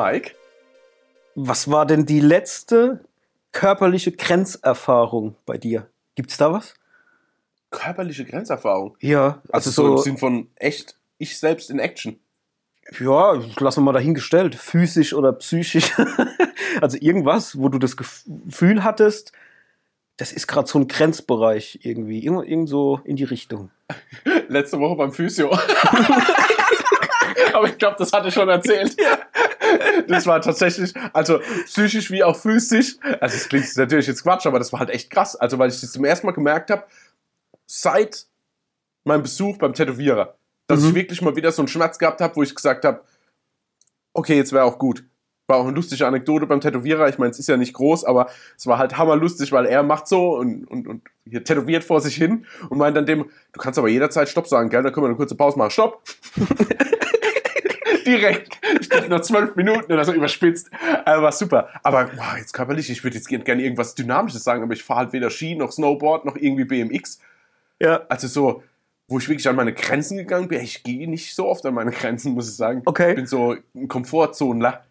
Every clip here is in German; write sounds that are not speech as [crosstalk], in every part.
Mike? was war denn die letzte körperliche Grenzerfahrung bei dir? Gibt's da was? Körperliche Grenzerfahrung. Ja, Also, so, im Sinn von echt, ich selbst in Action. ja, lassen wir mal dahingestellt, physisch oder psychisch. [laughs] also irgendwas, wo du das Gefühl hattest, das ist gerade so ein Grenzbereich irgendwie, irgend, irgend so in die Richtung. [laughs] Letzte Woche beim Physio. [laughs] Aber ich glaube, das hatte ich schon erzählt. Das war tatsächlich, also psychisch wie auch physisch. Also es klingt natürlich jetzt Quatsch, aber das war halt echt krass. Also weil ich das zum ersten Mal gemerkt habe, seit meinem Besuch beim Tätowierer, dass Mhm. ich wirklich mal wieder so einen Schmerz gehabt habe, wo ich gesagt habe, okay, jetzt wäre auch gut. War auch eine lustige Anekdote beim Tätowierer. Ich meine, es ist ja nicht groß, aber es war halt hammerlustig, weil er macht so und, und, und hier tätowiert vor sich hin und meint dann dem, du kannst aber jederzeit Stopp sagen, gell? Dann können wir eine kurze Pause machen. Stopp! [laughs] Direkt. Ich dachte nach zwölf Minuten oder so überspitzt. Also war super. Aber boah, jetzt körperlich, ich würde jetzt gerne irgendwas Dynamisches sagen, aber ich fahre halt weder Ski noch Snowboard noch irgendwie BMX. Ja. Also so, wo ich wirklich an meine Grenzen gegangen bin. Ich gehe nicht so oft an meine Grenzen, muss ich sagen. Okay. Ich bin so ein Komfortzonler.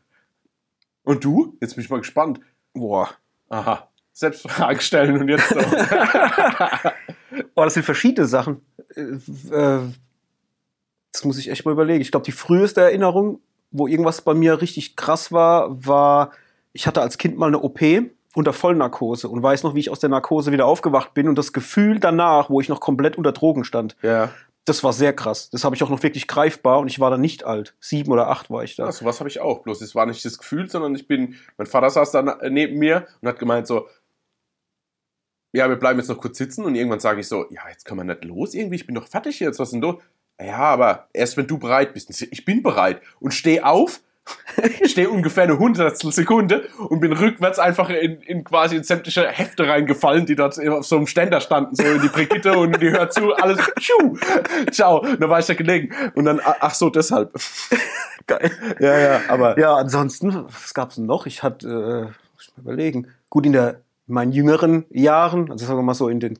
Und du? Jetzt bin ich mal gespannt. Boah. Aha. Selbst Fragen stellen und jetzt so. [laughs] Oh, das sind verschiedene Sachen. Äh, äh, Das muss ich echt mal überlegen. Ich glaube, die früheste Erinnerung, wo irgendwas bei mir richtig krass war, war, ich hatte als Kind mal eine OP unter Vollnarkose und weiß noch, wie ich aus der Narkose wieder aufgewacht bin und das Gefühl danach, wo ich noch komplett unter Drogen stand, ja. das war sehr krass. Das habe ich auch noch wirklich greifbar und ich war da nicht alt. Sieben oder acht war ich da. Ja, sowas habe ich auch. Bloß es war nicht das Gefühl, sondern ich bin, mein Vater saß da neben mir und hat gemeint so, ja, wir bleiben jetzt noch kurz sitzen und irgendwann sage ich so, ja, jetzt können wir nicht los irgendwie, ich bin doch fertig jetzt, was denn du? Ja, aber erst wenn du bereit bist. Ich bin bereit und stehe auf, [laughs] stehe ungefähr eine Hundertstel Sekunde und bin rückwärts einfach in, in quasi in sämtliche Hefte reingefallen, die dort auf so einem Ständer standen, so in die Brigitte und die hört zu, alles, tschu, ciao, dann war ich da gelegen und dann, ach so, deshalb. [laughs] Geil. Ja, ja, aber Ja, ansonsten, was gab's denn noch? Ich hatte, äh, muss ich mal überlegen, gut in der in meinen jüngeren Jahren, also sagen wir mal so in den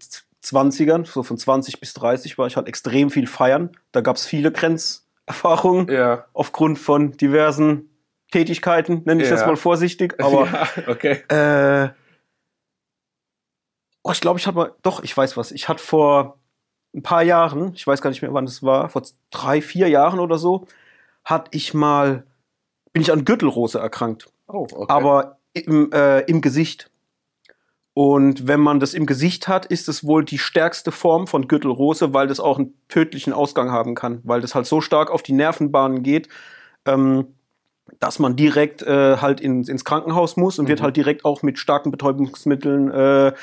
20ern, so von 20 bis 30 war ich halt extrem viel feiern. Da gab's viele Grenzerfahrungen ja. aufgrund von diversen Tätigkeiten, nenne ich das Ja. mal vorsichtig. [laughs] Aber ja, okay. äh, oh, ich glaube, ich hatte mal, doch, ich weiß was. Ich hatte vor ein paar Jahren, ich weiß gar nicht mehr, wann das war, vor drei, vier Jahren oder so, hatte ich mal, bin ich an Gürtelrose erkrankt Oh, okay. aber im, äh, im Gesicht. Und wenn man das im Gesicht hat, ist es wohl die stärkste Form von Gürtelrose, weil das auch einen tödlichen Ausgang haben kann, weil das halt so stark auf die Nervenbahnen geht, ähm, dass man direkt äh, halt in, ins Krankenhaus muss und wird Mhm. halt direkt auch mit starken Betäubungsmitteln äh,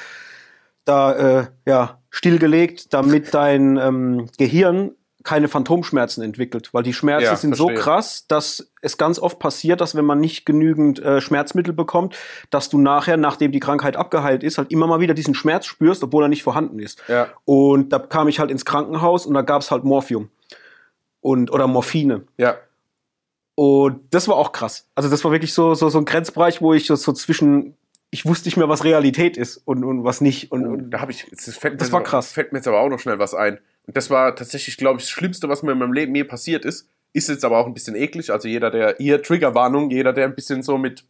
da äh, ja, stillgelegt, damit dein ähm, Gehirn keine Phantomschmerzen entwickelt, weil die Schmerzen Ja, sind so verstehe. krass, dass es ganz oft passiert, dass wenn man nicht genügend äh, Schmerzmittel bekommt, dass du nachher, nachdem die Krankheit abgeheilt ist, halt immer mal wieder diesen Schmerz spürst, obwohl er nicht vorhanden ist. ja. Und da kam ich halt ins Krankenhaus und da gab's halt Morphium und oder Morphine. Ja. Und das war auch krass. Also das war wirklich so so so ein Grenzbereich, wo ich so, so zwischen ich wusste nicht mehr, was Realität ist und, und was nicht. Und, Und und da habe ich, das, fällt Das jetzt war aber- krass. Fällt mir jetzt aber auch noch schnell was ein. Und das war tatsächlich, glaube ich, das Schlimmste, was mir in meinem Leben mir passiert ist. Ist jetzt aber auch ein bisschen eklig. Also jeder, der, hier Triggerwarnung, jeder, der ein bisschen so mit,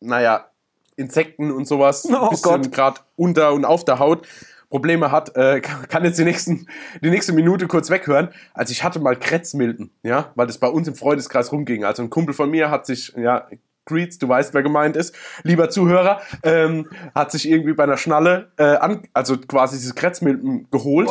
naja, Insekten und sowas, [laughs] Oh ein bisschen gerade unter und auf der Haut Probleme hat, äh, kann [laughs] kann jetzt die, nächsten, die nächste Minute kurz weghören. Also ich hatte mal Kretzmilben, ja, weil das bei uns im Freundeskreis rumging. Also ein Kumpel von mir hat sich, ja, Greets, du weißt, wer gemeint ist, lieber Zuhörer, ähm, hat sich irgendwie bei einer Schnalle, äh, an, also quasi diese Kretzmilben geholt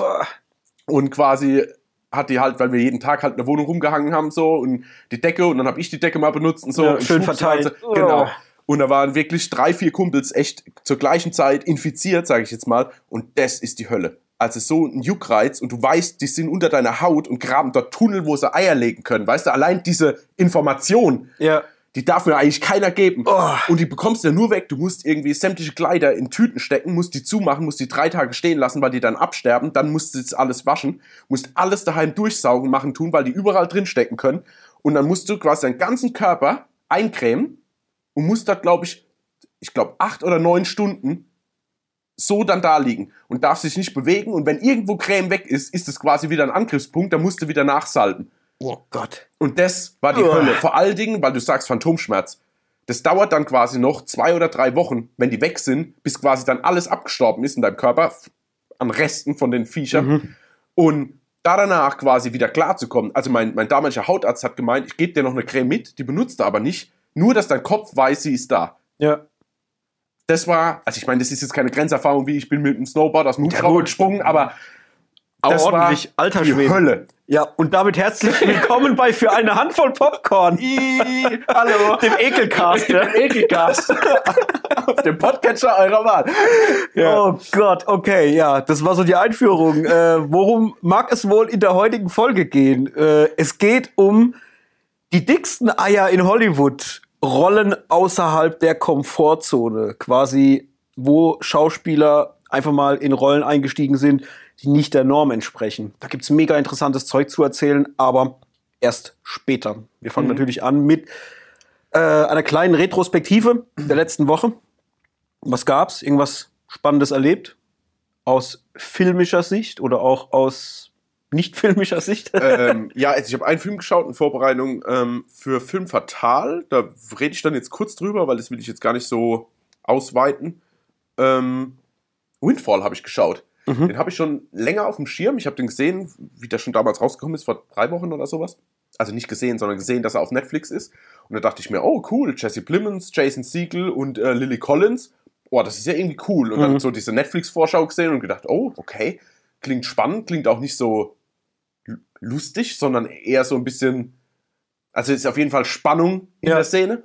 und quasi hat die halt, weil wir jeden Tag halt in der Wohnung rumgehangen haben so und die Decke und dann habe ich die Decke mal benutzt und so. Ja, und schön verteilt. sie- Genau. Oh. Und da waren wirklich drei, vier Kumpels echt zur gleichen Zeit infiziert, sage ich jetzt mal. Und das ist die Hölle. Also so ein Juckreiz und du weißt, die sind unter deiner Haut und graben dort Tunnel, wo sie Eier legen können. Weißt du, allein diese Information, Ja. Die darf mir eigentlich keiner geben. Oh. Und die bekommst du ja nur weg. Du musst irgendwie sämtliche Kleider in Tüten stecken, musst die zumachen, musst die drei Tage stehen lassen, weil die dann absterben. Dann musst du das alles waschen, musst alles daheim durchsaugen, machen, tun, weil die überall drin stecken können. Und dann musst du quasi deinen ganzen Körper eincremen und musst da, glaube ich, ich glaube, acht oder neun Stunden so dann da liegen und darfst dich nicht bewegen. Und wenn irgendwo Creme weg ist, ist es quasi wieder ein Angriffspunkt, da musst du wieder nachsalben. Oh Gott. Und das war die Uah. Hölle. Vor allen Dingen, weil du sagst Phantomschmerz. Das dauert dann quasi noch zwei oder drei Wochen, wenn die weg sind, bis quasi dann alles abgestorben ist in deinem Körper an Resten von den Viechern. Mhm. Und da danach quasi wieder klarzukommen. Also mein, mein damaliger Hautarzt hat gemeint, ich gebe dir noch eine Creme mit, die benutzt er aber nicht. Nur, dass dein Kopf weiß, sie ist da. Ja. Das war, also ich meine, das ist jetzt keine Grenzerfahrung, wie ich bin mit dem Snowboard aus dem Hubschrauber gesprungen, Aber das ordentlich war alter die. Hölle. Ja, und damit herzlich [laughs] willkommen bei Für eine Handvoll Popcorn. Hallo. Dem Ekelcast. Dem Ekelcast. Auf [laughs] dem Podcatcher eurer Wahl. Oh Gott, okay, ja, das war so die Einführung. Äh, worum mag es wohl in der heutigen Folge gehen? Äh, es geht um die dicksten Eier in Hollywood, Rollen außerhalb der Komfortzone, quasi, wo Schauspieler einfach mal in Rollen eingestiegen sind, die nicht der Norm entsprechen. Da gibt's mega interessantes Zeug zu erzählen, aber erst später. Wir fangen Mhm. natürlich an mit äh, einer kleinen Retrospektive der letzten Woche. Was gab's? Irgendwas Spannendes erlebt? Aus filmischer Sicht oder auch aus nicht filmischer Sicht? [laughs] ähm, ja, also ich habe einen Film geschaut in Vorbereitung ähm, für Film Fatal. Da rede ich dann jetzt kurz drüber, weil das will ich jetzt gar nicht so ausweiten. Ähm, Windfall habe ich geschaut. Mhm. Den habe ich schon länger auf dem Schirm. Ich habe den gesehen, wie der schon damals rausgekommen ist, vor drei Wochen oder sowas. Also nicht gesehen, sondern gesehen, dass er auf Netflix ist. Und da dachte ich mir, oh cool, Jesse Plemons, Jason Segel und äh, Lily Collins. Boah, das ist ja irgendwie cool. Und Mhm. dann so diese Netflix-Vorschau gesehen und gedacht, oh, okay, klingt spannend, klingt auch nicht so lustig, sondern eher so ein bisschen, also ist auf jeden Fall Spannung in Ja. der Szene.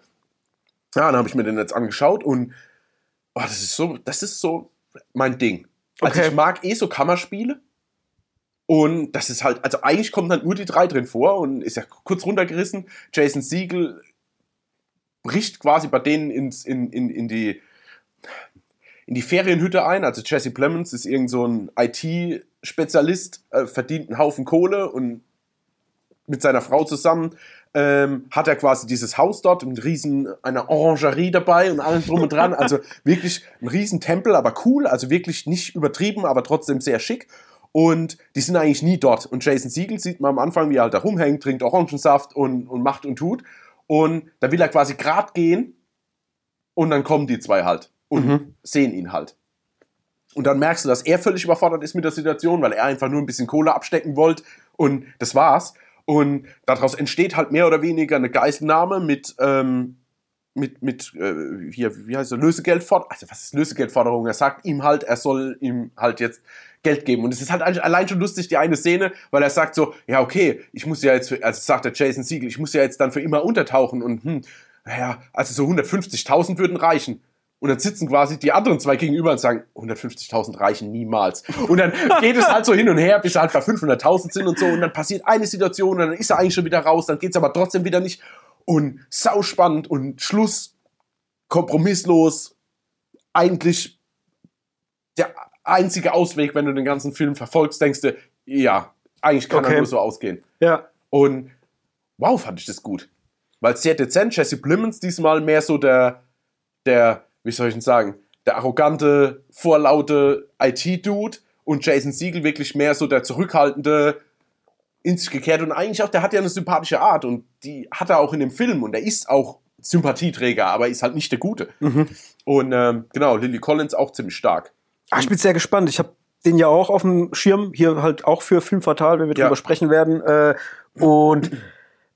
Ja, dann habe ich mir den jetzt angeschaut und oh, das ist so, das ist so mein Ding. Also Okay. ich mag eh so Kammerspiele. Und das ist halt, also eigentlich kommen dann nur die drei drin vor und ist ja kurz runtergerissen. Jason Siegel bricht quasi bei denen ins, in, in, in die in die Ferienhütte ein. Also Jesse Plemons ist irgend so ein IT-Spezialist, äh, verdient einen Haufen Kohle und mit seiner Frau zusammen ähm, hat er quasi dieses Haus dort mit riesen einer Orangerie dabei und allem drum und dran. Also [laughs] wirklich ein riesen Tempel, aber cool, also wirklich nicht übertrieben, aber trotzdem sehr schick. Und die sind eigentlich nie dort. Und Jason Siegel sieht man am Anfang, wie er halt da rumhängt, trinkt Orangensaft und, und macht und tut. Und da will er quasi grad gehen und dann kommen die zwei halt und Mhm. sehen ihn halt. Und dann merkst du, dass er völlig überfordert ist mit der Situation, weil er einfach nur ein bisschen Kohle abstecken wollte und das war's. Und daraus entsteht halt mehr oder weniger eine Geiselnahme mit, ähm, mit, mit äh, hier, wie heißt er, Lösegeldforderung. Also, was ist Lösegeldforderung? Er sagt ihm halt, er soll ihm halt jetzt Geld geben. Und es ist halt allein schon lustig, die eine Szene, weil er sagt so, ja, okay, ich muss ja jetzt, für, also sagt der Jason Siegel, ich muss ja jetzt dann für immer untertauchen und hm, naja, also so 150.000 würden reichen. Und dann sitzen quasi die anderen zwei gegenüber und sagen, 150.000 reichen niemals. Und dann geht es halt so hin und her, bis sie halt bei 500.000 sind und so. Und dann passiert eine Situation und dann ist er eigentlich schon wieder raus, dann geht es aber trotzdem wieder nicht. Und sauspannend und Schluss, kompromisslos, eigentlich der einzige Ausweg, wenn du den ganzen Film verfolgst, denkst du, ja, eigentlich kann Okay. er nur so ausgehen. ja. Und wow, fand ich das gut. Weil sehr dezent, Jesse Plemons diesmal mehr so der, der, wie soll ich denn sagen, der arrogante, vorlaute IT-Dude und Jason Siegel wirklich mehr so der zurückhaltende, in sich gekehrt und eigentlich auch, der hat ja eine sympathische Art und die hat er auch in dem Film und er ist auch Sympathieträger, aber ist halt nicht der Gute. Mhm. Und ähm, genau, Lily Collins auch ziemlich stark. Ah, ich bin sehr gespannt. Ich habe den ja auch auf dem Schirm, hier halt auch für Film Fatal, wenn wir Ja. drüber sprechen werden. Äh, und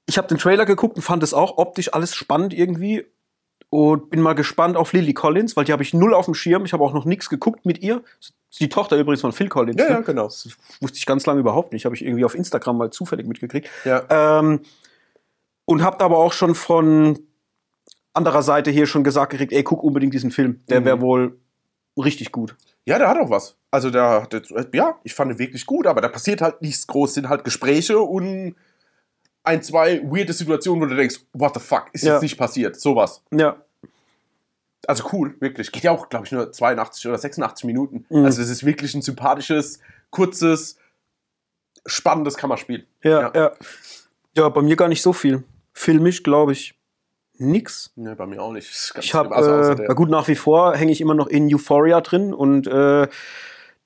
ich habe den Trailer geguckt und fand es auch optisch alles spannend irgendwie. Und bin mal gespannt auf Lily Collins, weil die habe ich null auf dem Schirm. Ich habe auch noch nichts geguckt mit ihr. Die Tochter übrigens von Phil Collins. Ja, ne? ja, genau. Das wusste ich ganz lange überhaupt nicht. Habe ich irgendwie auf Instagram mal zufällig mitgekriegt. Ja. Ähm, und habt aber auch schon von anderer Seite hier schon gesagt gekriegt, ey, guck unbedingt diesen Film. Der Mhm. wäre wohl richtig gut. Ja, der hat auch was. Also der, der ja, ich fand ihn wirklich gut, aber da passiert halt nichts groß, sind halt Gespräche und ein, zwei weirde Situationen, wo du denkst, what the fuck, ist Ja. jetzt nicht passiert, sowas. Ja. Also cool, wirklich. Geht ja auch, glaube ich, nur 82 oder 86 Minuten. Mhm. Also das ist wirklich ein sympathisches, kurzes, spannendes Kammerspiel. Ja, Ja. ja. Ja, bei mir gar nicht so viel. Filmisch, glaube ich, nix. Ne, bei mir auch nicht. Ich habe. Also äh, na gut, nach wie vor hänge ich immer noch in Euphoria drin und äh,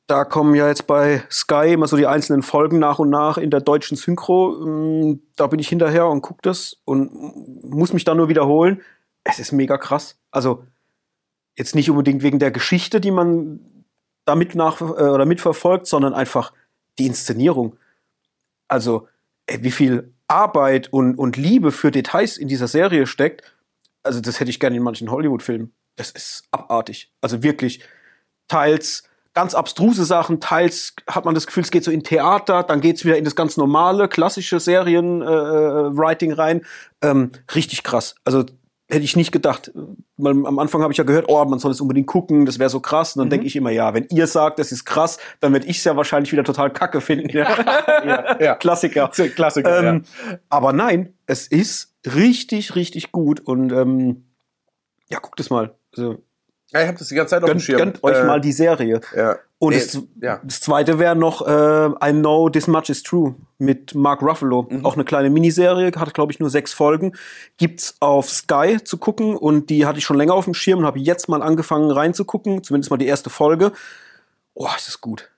Da kommen ja jetzt bei Sky immer so die einzelnen Folgen nach und nach in der deutschen Synchro. Ähm, Da bin ich hinterher und gucke das und muss mich da nur wiederholen. Es ist mega krass. Also jetzt nicht unbedingt wegen der Geschichte, die man damit nach äh, oder mitverfolgt, sondern einfach die Inszenierung. Also ey, wie viel Arbeit und, und Liebe für Details in dieser Serie steckt. Also das hätte ich gerne in manchen Hollywood-Filmen. Das ist abartig. Also wirklich teils ganz abstruse Sachen, teils hat man das Gefühl, es geht so in Theater, dann geht's wieder in das ganz normale, klassische Serien-Writing rein. Ähm, richtig krass. Also hätte ich nicht gedacht. Weil am Anfang habe ich ja gehört, oh, man soll es unbedingt gucken, das wäre so krass. Und dann denke ich immer, ja, wenn ihr sagt, das ist krass, dann werde ich es ja wahrscheinlich wieder total kacke finden. Ja, [laughs] ja. Klassiker. [laughs] Klassiker, Ähm, Aber nein, es ist richtig, richtig gut. Und ähm, ja, guckt es mal. Also, ja. Ich habe das die ganze Zeit auf dem Schirm. gönnt euch Äh, mal die Serie. Ja. Und Nee, das, ja. das zweite wäre noch äh, I Know This Much Is True mit Mark Ruffalo. Mhm. Auch eine kleine Miniserie, hat glaube ich nur sechs Folgen. Gibt's auf Sky zu gucken und die hatte ich schon länger auf dem Schirm und habe jetzt mal angefangen reinzugucken, zumindest mal die erste Folge. Oh, es ist gut.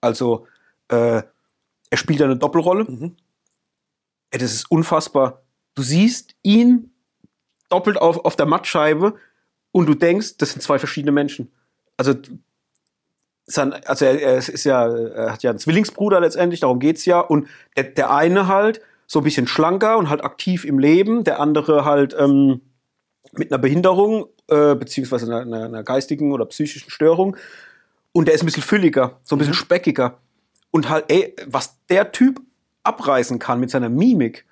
Also, äh, er spielt eine Doppelrolle. Mhm. Ey, das ist unfassbar. Du siehst ihn doppelt auf, auf der Mattscheibe und du denkst, das sind zwei verschiedene Menschen. Also, sein, also er, er ist ja, er hat ja einen Zwillingsbruder letztendlich, darum geht's ja. Und der, der eine halt so ein bisschen schlanker und halt aktiv im Leben, der andere halt ähm, mit einer Behinderung, äh, beziehungsweise einer, einer, einer geistigen oder psychischen Störung. Und der ist ein bisschen fülliger, so ein bisschen speckiger. Und halt, ey, was der Typ abreißen kann mit seiner Mimik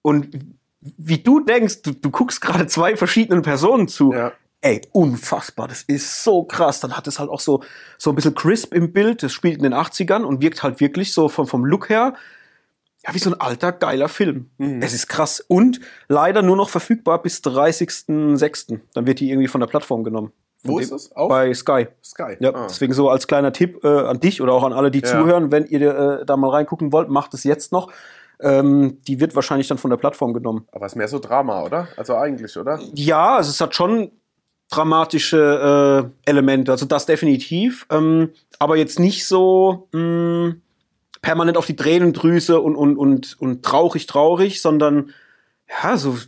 und wie du denkst, du, du guckst gerade zwei verschiedenen Personen zu. Ja. Ey, unfassbar, das ist so krass. Dann hat es halt auch so, so ein bisschen crisp im Bild. Das spielt in den 80ern und wirkt halt wirklich so vom, vom Look her, ja, wie so ein alter, geiler Film. Mhm. Es ist krass. Und leider nur noch verfügbar bis 30.06. Dann wird die irgendwie von der Plattform genommen. Wo ist es? Auf Bei Sky. Sky. Ja, Ah. deswegen so als kleiner Tipp äh, an dich oder auch an alle, die Ja. zuhören, wenn ihr äh, da mal reingucken wollt, macht es jetzt noch. Ähm, die wird wahrscheinlich dann von der Plattform genommen. Aber es ist mehr so Drama, oder? Also eigentlich, oder? Ja, also es hat schon dramatische äh, Elemente, also das definitiv. Ähm, aber jetzt nicht so mh, permanent auf die Tränendrüse und, und, und, und traurig, traurig, sondern ja, so,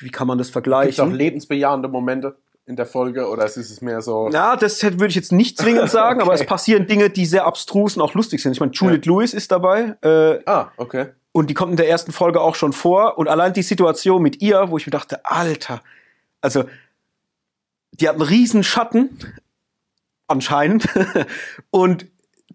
wie kann man das Gibt es auch vergleichen? lebensbejahende Momente in der Folge oder ist es mehr so. Ja, das würde ich jetzt nicht zwingend [laughs] sagen, aber es Okay. passieren Dinge, die sehr abstrus und auch lustig sind. Ich meine, Juliette Lewis ist dabei äh, Ah, okay. und die kommt in der ersten Folge auch schon vor. Und allein die Situation mit ihr, wo ich mir dachte, Alter, also die hat einen riesen Schatten, anscheinend. [laughs] und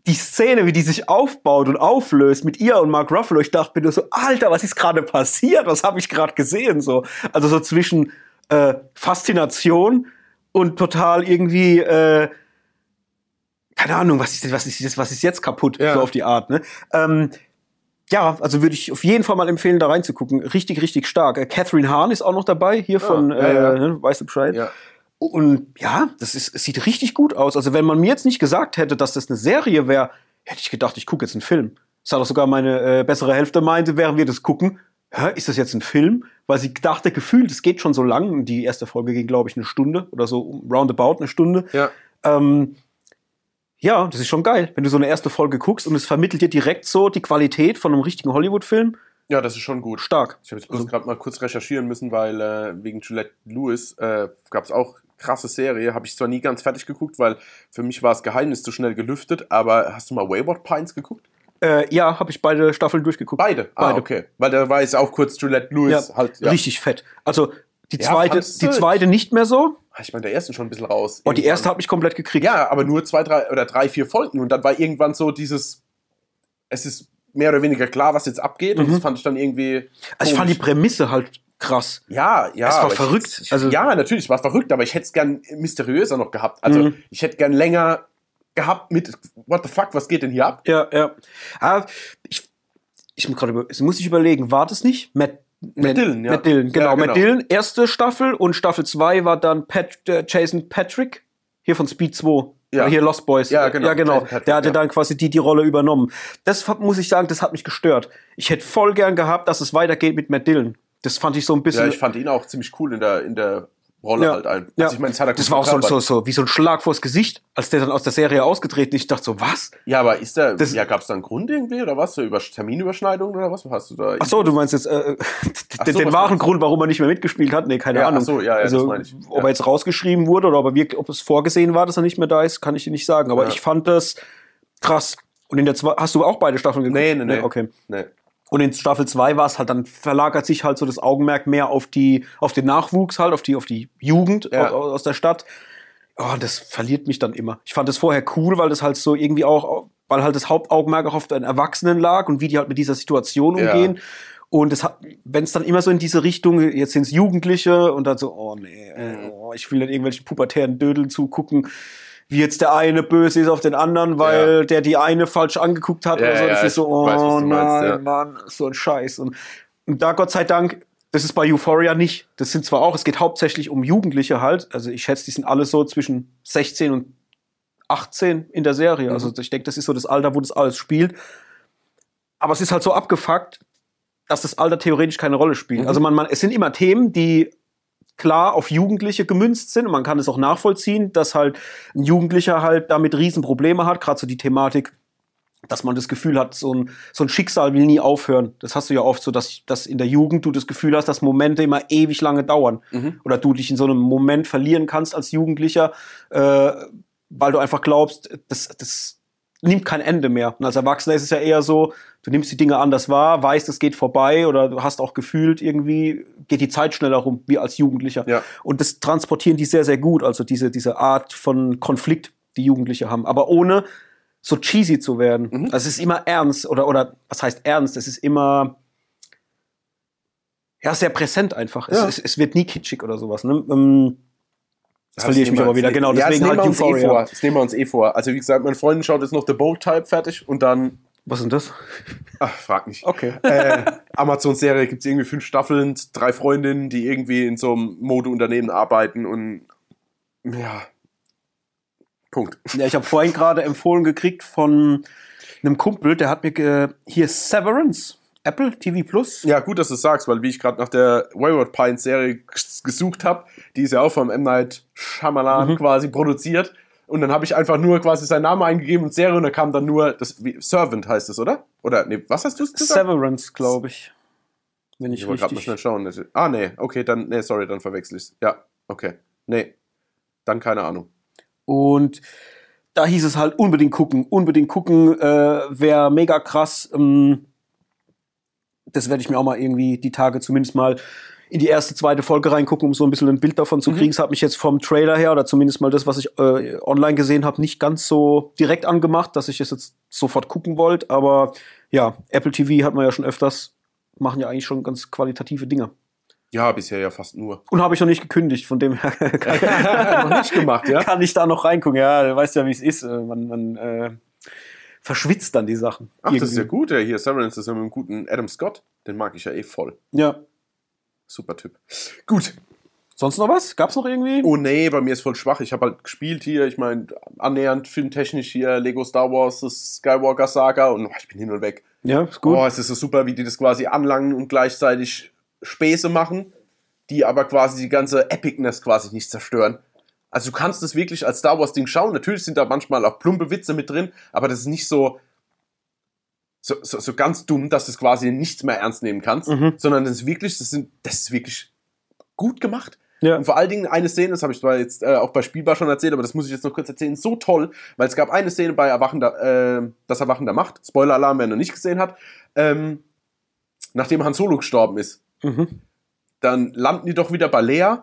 die Szene, wie die sich aufbaut und auflöst mit ihr und Mark Ruffalo, ich dachte mir nur so, Alter, was ist gerade passiert? Was habe ich gerade gesehen? So, also so zwischen äh, Faszination und total irgendwie, äh, keine Ahnung, was ist, was ist, das- was ist jetzt kaputt? Ja. So auf die Art. Ne? Ähm, ja, also würde ich auf jeden Fall mal empfehlen, da reinzugucken. Richtig, richtig stark. Äh, Catherine Hahn ist auch noch dabei, hier von, Ah, ja, ja. Äh, ne, weißt du Bescheid? Ja. Und ja, das ist, es sieht richtig gut aus. Also wenn man mir jetzt nicht gesagt hätte, dass das eine Serie wäre, hätte ich gedacht, ich gucke jetzt einen Film. Das hat auch sogar meine äh, bessere Hälfte meinte, während wir das gucken. Hä, ist das jetzt ein Film? Weil sie dachte, gefühlt, es geht schon so lang. Die erste Folge ging, glaube ich, eine Stunde oder so, roundabout eine Stunde. Ja. Ähm, ja, das ist schon geil, wenn du so eine erste Folge guckst und es vermittelt dir direkt so die Qualität von einem richtigen Hollywood-Film. ja, das ist schon gut. Stark. Ich habe jetzt bloß gerade mal kurz recherchieren müssen, weil äh, wegen Juliette Lewis äh, gab es auch krasse Serie. Habe ich zwar nie ganz fertig geguckt, weil für mich war das Geheimnis zu schnell gelüftet. Aber hast du mal Wayward Pines geguckt? Äh, ja, habe ich beide Staffeln durchgeguckt. Beide. Ah, Beide. okay. Weil da war jetzt auch kurz Juliette Lewis Ja, halt. Ja. Richtig fett. Also die Ja, zweite, fandst die zweite nicht mehr so. Ah, Ich meine, der ersten schon ein bisschen raus. Oh, die erste hat mich komplett gekriegt. Ja, aber nur zwei, drei oder drei, vier Folgen. Und dann war irgendwann so dieses. Es ist mehr oder weniger klar, was jetzt abgeht. Und Mhm. das fand ich dann irgendwie. also ich fand die. Prämisse halt krass. Ja, ja. Es war aber ich verrückt. hätt's- Also- ja, natürlich, es war verrückt, aber ich hätte es gern mysteriöser noch gehabt. Also, Mhm. ich hätte gern länger gehabt mit, what the fuck, was geht denn hier ab? Ja, ja. Ah, ich, ich muss gerade muss ich überlegen, war das nicht? Matt, Matt Dillon, ja. Matt Dillon, genau. Ja, genau. Matt Dillon, erste Staffel und Staffel 2 war dann Pat, äh, Jason Patrick, hier von Speed 2. Ja. Hier Lost Boys. Ja, genau. Ja, genau. Patrick, Der hatte ja. dann quasi die, die Rolle übernommen. Das muss ich sagen, das hat mich gestört. Ich hätte voll gern gehabt, dass es weitergeht mit Matt Dillon. Das fand ich so ein bisschen. Ja, ich fand ihn auch ziemlich cool in der, in der Rolle Ja. halt ein. Ja. Also ich meine, das Das war auch so, so, so wie so ein Schlag vors Gesicht, als der dann aus der Serie ausgetreten ist. Ich dachte so, was? Ja, aber ist da, Das- ja, gab es da einen Grund irgendwie oder was? So über Terminüberschneidungen oder was? Hast du da? Ach so, du meinst jetzt äh, [laughs] den, so, den wahren? Grund, warum er nicht mehr mitgespielt hat? Nee, keine Ja, Ahnung. ach so, ja, ja, das also, meine ich. ob er jetzt rausgeschrieben wurde oder ob, er wirklich, ob es vorgesehen war, dass er nicht mehr da ist, kann ich dir nicht sagen. Aber ich fand das krass. Und in der zwei, hast du auch beide Staffeln geguckt? Nee, nee, nee. Okay. Nee. Und in Staffel 2 war es halt, dann verlagert sich halt so das Augenmerk mehr auf die, auf den Nachwuchs halt, auf die, auf die Jugend Ja. aus, aus der Stadt. Oh, das verliert mich dann immer. Ich fand das vorher cool, weil das halt so irgendwie auch, weil halt das Hauptaugenmerk auch auf den Erwachsenen lag und wie die halt mit dieser Situation Ja. umgehen. Und es hat, wenn es dann immer so in diese Richtung, jetzt sind es Jugendliche und dann so, oh nee, Mhm. oh, ich will nicht irgendwelchen pubertären Dödeln zugucken, wie jetzt der eine böse ist auf den anderen, weil Ja. der die eine falsch angeguckt hat Ja, oder so. ja, das ist so, oh weiß, nein, meinst. Mann, so ein Scheiß. Und, und da Gott sei Dank, das ist bei Euphoria nicht. Das sind zwar auch, es geht hauptsächlich um Jugendliche halt. Also ich schätze, die sind alle so zwischen 16 und 18 in der Serie. Mhm. Also ich denke, das ist so das Alter, wo das alles spielt. Aber es ist halt so abgefuckt, dass das Alter theoretisch keine Rolle spielt. Mhm. Also man, man, es sind immer Themen, die klar auf Jugendliche gemünzt sind und man kann es auch nachvollziehen, dass halt ein Jugendlicher halt damit Riesenprobleme hat, gerade so die Thematik, dass man das Gefühl hat, so ein, so ein Schicksal will nie aufhören. Das hast du ja oft so, dass, dass in der Jugend du das Gefühl hast, dass Momente immer ewig lange dauern. Mhm. Oder du dich in so einem Moment verlieren kannst als Jugendlicher, äh, weil du einfach glaubst, das, das nimmt kein Ende mehr. Und als Erwachsener ist es ja eher so, du nimmst die Dinge anders wahr, weißt, es geht vorbei oder du hast auch gefühlt irgendwie, geht die Zeit schneller rum, wie als Jugendlicher. Ja. Und das transportieren die sehr, sehr gut, also diese, diese Art von Konflikt, die Jugendliche haben. Aber ohne so cheesy zu werden. Mhm. Also es ist immer ernst oder, oder was heißt ernst? Es ist immer ja, sehr präsent einfach. Ja. Es, es, es wird nie kitschig oder sowas. Ne? Ähm, Jetzt verliere ich mich aber wieder. Genau, ja, deswegen das nehmen halt wir uns eh Euphoria. vor. Das nehmen wir uns eh vor. Also wie gesagt, meine Freundin schaut jetzt noch The Bold Type fertig und dann, [laughs] Was ist denn das? ach, frag mich. Okay. äh, Amazon-Serie gibt es irgendwie fünf Staffeln, drei Freundinnen, die irgendwie in so einem Modeunternehmen arbeiten und ja. Punkt. Ja, ich habe vorhin gerade empfohlen gekriegt von einem Kumpel, der hat mir hier Severance, Apple TV Plus. Ja, gut, dass du es sagst, weil wie ich gerade nach der Wayward Pines Serie ges- gesucht habe, die ist ja auch vom M. Night Shyamalan Mhm. quasi produziert. Und dann habe ich einfach nur quasi seinen Namen eingegeben und Serie und da kam dann nur, das, wie, Servant heißt es, oder? Oder, nee, was hast du gesagt? Severance, glaube ich. Wenn ich, Ich wollte gerade mal schnell schauen. Ah, nee, okay, dann, nee, sorry, dann verwechsel ich's. Ja, okay. Nee, dann keine Ahnung. Und da hieß es halt unbedingt gucken, unbedingt gucken, äh, wäre mega krass. Ähm, das werde ich mir auch mal irgendwie die Tage zumindest mal in die erste, zweite Folge reingucken, um so ein bisschen ein Bild davon zu Mhm. kriegen. Es hat mich jetzt vom Trailer her oder zumindest mal das, was ich äh, online gesehen habe, nicht ganz so direkt angemacht, dass ich es jetzt sofort gucken wollte. Aber ja, Apple TV hat man ja schon öfters, machen ja eigentlich schon ganz qualitative Dinge. Ja, bisher ja fast nur. Und habe ich noch nicht gekündigt, von dem her [laughs] kann, Noch nicht gemacht, ja? kann ich da noch reingucken. Ja, du weißt ja, wie es ist. Äh, Man, man äh, verschwitzt dann die Sachen. Ach, das ist ja Irgendwie. gut, ja, hier, Severance ist ja mit dem guten Adam Scott. Den mag ich ja eh voll. Ja. Super Typ. Gut. Sonst noch was? Gab's noch irgendwie? Oh nee, bei mir ist voll schwach. Ich habe halt gespielt hier, ich meine, annähernd filmtechnisch hier, Lego Star Wars, das Skywalker Saga und oh, ich bin hin und weg. Ja, ist gut. Oh, es ist so super, wie die das quasi anlangen und gleichzeitig Späße machen, die aber quasi die ganze Epicness quasi nicht zerstören. Also du kannst es wirklich als Star Wars Ding schauen. Natürlich sind da manchmal auch plumpe Witze mit drin, aber das ist nicht so so, so, so ganz dumm, dass du es quasi nichts mehr ernst nehmen kannst, Mhm. sondern das ist wirklich, das, sind, das ist wirklich gut gemacht. ja. Und vor allen Dingen eine Szene, das habe ich zwar jetzt äh, auch bei Spielbar schon erzählt, aber das muss ich jetzt noch kurz erzählen, so toll, weil es gab eine Szene bei Erwachender, äh, das Erwachen der Macht, Spoiler-Alarm, wer noch nicht gesehen hat, ähm, nachdem Han Solo gestorben ist, Mhm. dann landen die doch wieder bei Lea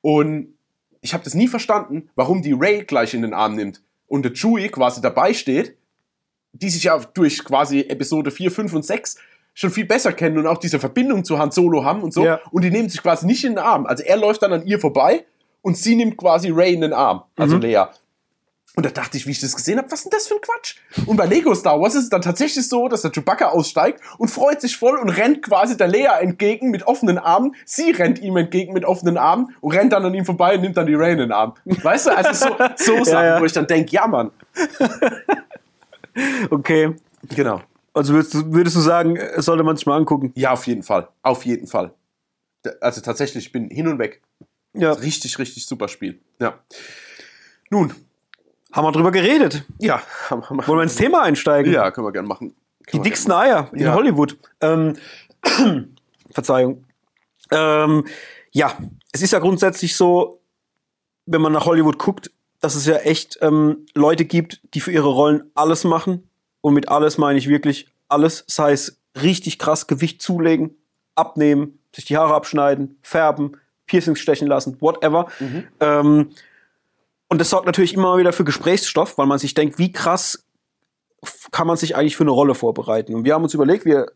und ich habe das nie verstanden, warum die Ray gleich in den Arm nimmt und der Chewie quasi dabei steht, die sich ja durch quasi Episode 4, 5 und 6 schon viel besser kennen und auch diese Verbindung zu Han Solo haben und so. Ja. Und die nehmen sich quasi nicht in den Arm. Also er läuft dann an ihr vorbei und sie nimmt quasi Ray in den Arm, also Mhm. Lea. Und da dachte ich, wie ich das gesehen habe, was ist denn das für ein Quatsch? Und bei Lego Star Wars ist es dann tatsächlich so, dass der Chewbacca aussteigt und freut sich voll und rennt quasi der Lea entgegen mit offenen Armen. Sie rennt ihm entgegen mit offenen Armen und rennt dann an ihm vorbei und nimmt dann die Ray in den Arm. Weißt du, also so, so [laughs] Sachen, ja. wo ich dann denke, ja Mann. [laughs] Okay. Genau. Also würdest du, würdest du sagen, äh, sollte man sich mal angucken? Ja, auf jeden Fall. Auf jeden Fall. Also tatsächlich, ich bin hin und weg. Ja. Richtig, richtig super Spiel. Ja. Nun, Haben wir drüber geredet. ja, haben wir Wollen wir ins Thema einsteigen? Ja, können wir gerne machen. Die Können wir dicksten Eier in Ja. Hollywood. Ähm, [clears throat] Verzeihung. Ähm, ja, es ist ja grundsätzlich so, wenn man nach Hollywood guckt, dass es ja echt ähm, Leute gibt, die für ihre Rollen alles machen. Und mit alles meine ich wirklich alles. Sei es richtig krass Gewicht zulegen, abnehmen, sich die Haare abschneiden, färben, Piercings stechen lassen, whatever. Mhm. Und das sorgt natürlich immer wieder für Gesprächsstoff, weil man sich denkt, wie krass kann man sich eigentlich für eine Rolle vorbereiten. Und wir haben uns überlegt, wir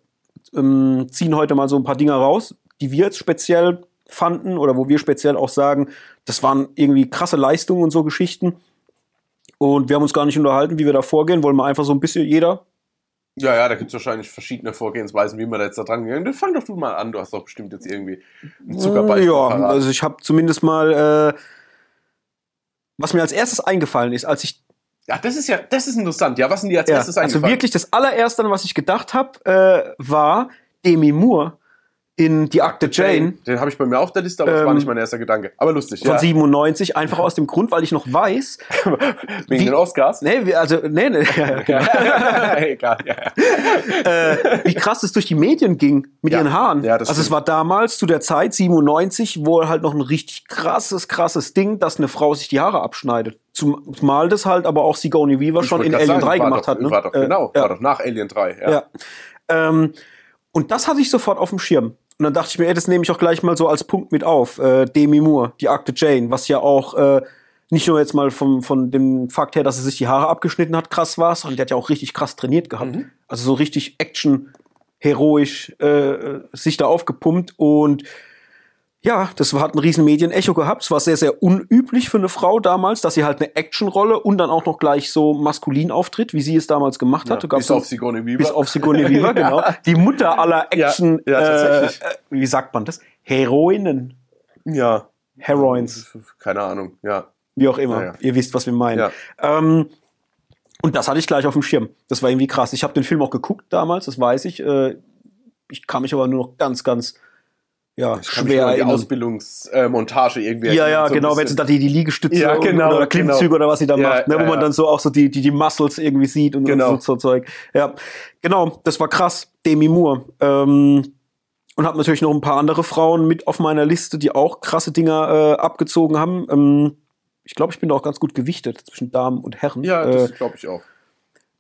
ähm, ziehen heute mal so ein paar Dinge raus, die wir jetzt speziell fanden oder wo wir speziell auch sagen, das waren irgendwie krasse Leistungen und so Geschichten. Und wir haben uns gar nicht unterhalten, wie wir da vorgehen, wollen wir einfach so ein bisschen jeder. Ja, ja, da gibt es wahrscheinlich verschiedene Vorgehensweisen, wie man da jetzt da dran gegangen ist. Fang doch du mal an, du hast doch bestimmt jetzt irgendwie ein Zuckerbeispiel. Ja, parat. also ich habe zumindest mal, äh, was mir als erstes eingefallen ist, als ich ja, das ist ja, das ist interessant. Ja, was sind die als Ja, erstes also eingefallen? wirklich das allererste, an was ich gedacht habe, äh, war Demi Moore in Die Akte Jane Den habe ich bei mir auf der Liste, aber das war Ähm, nicht mein erster Gedanke. Aber lustig, von ja. 97, einfach aus dem Grund, weil ich noch weiß, [laughs] Wegen wie- den Oscars. nee, also, nee, nee, ja, ja. [laughs] Egal, ja. [laughs] äh, wie krass es durch die Medien ging mit ihren Haaren. Ja, das also es war damals zu der Zeit 97 wohl halt noch ein richtig krasses, krasses Ding, dass eine Frau sich die Haare abschneidet. Zum- Zumal das halt aber auch Sigourney Weaver Ich schon in Alien sagen, 3 war gemacht doch, hat. Ne? War doch, Äh, genau, ja. war doch nach Alien 3. Ja. Ja. Ähm, und das hatte ich sofort auf dem Schirm. Und dann dachte ich mir, ey, das nehme ich auch gleich mal so als Punkt mit auf. Äh, Demi Moore, die Akte Jane, was ja auch äh, nicht nur jetzt mal vom, von dem Fakt her, dass sie sich die Haare abgeschnitten hat, krass war, sondern die hat ja auch richtig krass trainiert gehabt. Mhm. Also so richtig Action, heroisch äh, sich da aufgepumpt und ja, das hat ein riesen Medienecho gehabt. Es war sehr, sehr unüblich für eine Frau damals, dass sie halt eine Actionrolle und dann auch noch gleich so maskulin auftritt, wie sie es damals gemacht hatte. Ja, Gab's bis auf Sigourney Weaver. bis auf Sigourney Weaver, [laughs] genau. Die Mutter aller Ja, Action, ja, tatsächlich. äh, äh, wie sagt man das? Heroinen. Ja. Heroines. Keine Ahnung, ja. Wie auch immer. Ja, ja. Ihr wisst, was wir meinen. Ja. Ähm, und das hatte ich gleich auf dem Schirm. Das war irgendwie krass. Ich habe den Film auch geguckt damals, das weiß ich. Äh, ich kann mich aber nur noch ganz, ganz ja, schwer erinnern. Ausbildungsmontage irgendwie Ja, ja, so genau, wenn sie da die, die Liegestütze Ja, genau, oder Klimmzüge genau. oder was sie da Ja, macht, ne, wo ja, man ja. dann so auch so die, die, die Muscles irgendwie sieht und Genau. so, so Zeug. Ja, genau, das war krass. Demi Moore. Ähm, und habe natürlich noch ein paar andere Frauen mit auf meiner Liste, die auch krasse Dinger äh, abgezogen haben. Ähm, ich glaube, ich bin da auch ganz gut gewichtet zwischen Damen und Herren. Ja, äh, das glaube ich auch.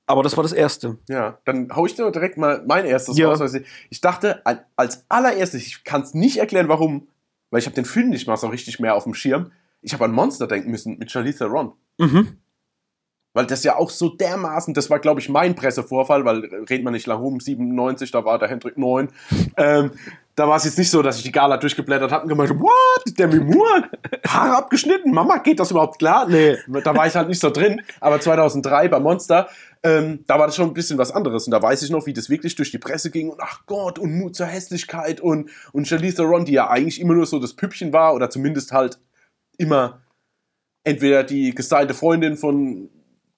Aber das war das Erste. Ja, dann hau ich dir direkt mal mein erstes Ja. raus. Ich dachte, al- als allererstes, ich kann es nicht erklären, warum, weil ich habe den Film nicht mal so richtig mehr auf dem Schirm. Ich habe an Monster denken müssen mit Charlize Theron. Mhm. Weil das ja auch so dermaßen, das war, glaube ich, mein Pressevorfall, weil äh, redet man nicht lang rum, 97, da war der Hendrik 9. [laughs] Ähm, da war es jetzt nicht so, dass ich die Gala durchgeblättert habe und gemeint, habe, what? Der Moore? Haare abgeschnitten? Mama, geht das überhaupt klar? Nee, da war ich halt nicht so drin. Aber 2003 bei Monster, ähm, da war das schon ein bisschen was anderes. Und da weiß ich noch, wie das wirklich durch die Presse ging und ach Gott, und Mut zur Hässlichkeit und, und Charlize Theron, die ja eigentlich immer nur so das Püppchen war oder zumindest halt immer entweder die gestylte Freundin von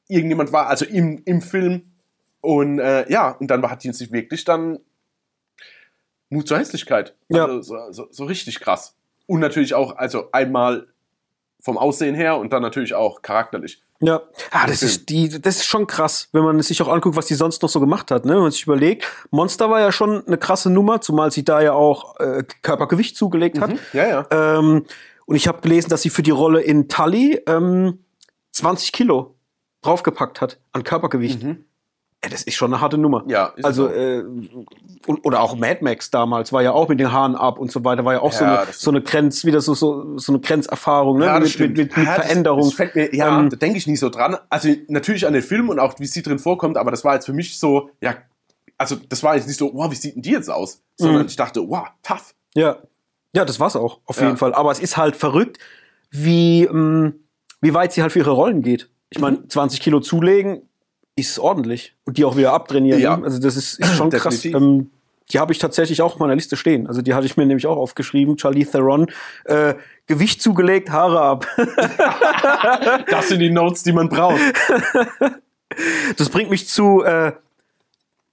irgendjemand war, also im, im Film. Und äh, ja, und dann hat die sich wirklich dann Mut zur Hässlichkeit. Ja. Also, so, so, so richtig krass. Und natürlich auch, also einmal vom Aussehen her und dann natürlich auch charakterlich. Ja, ah, das, ist die, das ist schon krass, wenn man sich auch anguckt, was die sonst noch so gemacht hat. Ne? Wenn man sich überlegt, Monster war ja schon eine krasse Nummer, zumal sie da ja auch äh, Körpergewicht zugelegt hat. Mhm. Ja, ja. Ähm, und ich habe gelesen, dass sie für die Rolle in Tully ähm, 20 Kilo draufgepackt hat an Körpergewicht. Mhm. Ey, das ist schon eine harte Nummer. Ja, Also, so. äh, oder auch Mad Max damals war ja auch mit den Haaren ab und so weiter, war ja auch so, Ja, eine, das so eine Grenz, wieder so, so, so eine Grenzerfahrung, ne? Ja, das mit, mit, mit, mit Ja, das- Veränderung. Das fällt mir, ja, Ähm, da denke ich nicht so dran. Also natürlich an den Film und auch wie sie drin vorkommt, aber das war jetzt für mich so, ja, also das war jetzt nicht so, wow, wie sieht denn die jetzt aus? Sondern Mhm. ich dachte, wow, tough. Ja, ja, das war's auch, auf Ja. jeden Fall. Aber es ist halt verrückt, wie, ähm, wie weit sie halt für ihre Rollen geht. Ich meine, Mhm. 20 Kilo zulegen ist ordentlich. Und die auch wieder abtrainieren. Ja. Also das ist, ist schon [clears throat] krass. Ähm, die habe ich tatsächlich auch auf meiner Liste stehen. Also die hatte ich mir nämlich auch aufgeschrieben. Charlie Theron. Äh, Gewicht zugelegt, Haare ab. [laughs] Das sind die Notes, die man braucht. [laughs] Das bringt mich zu äh,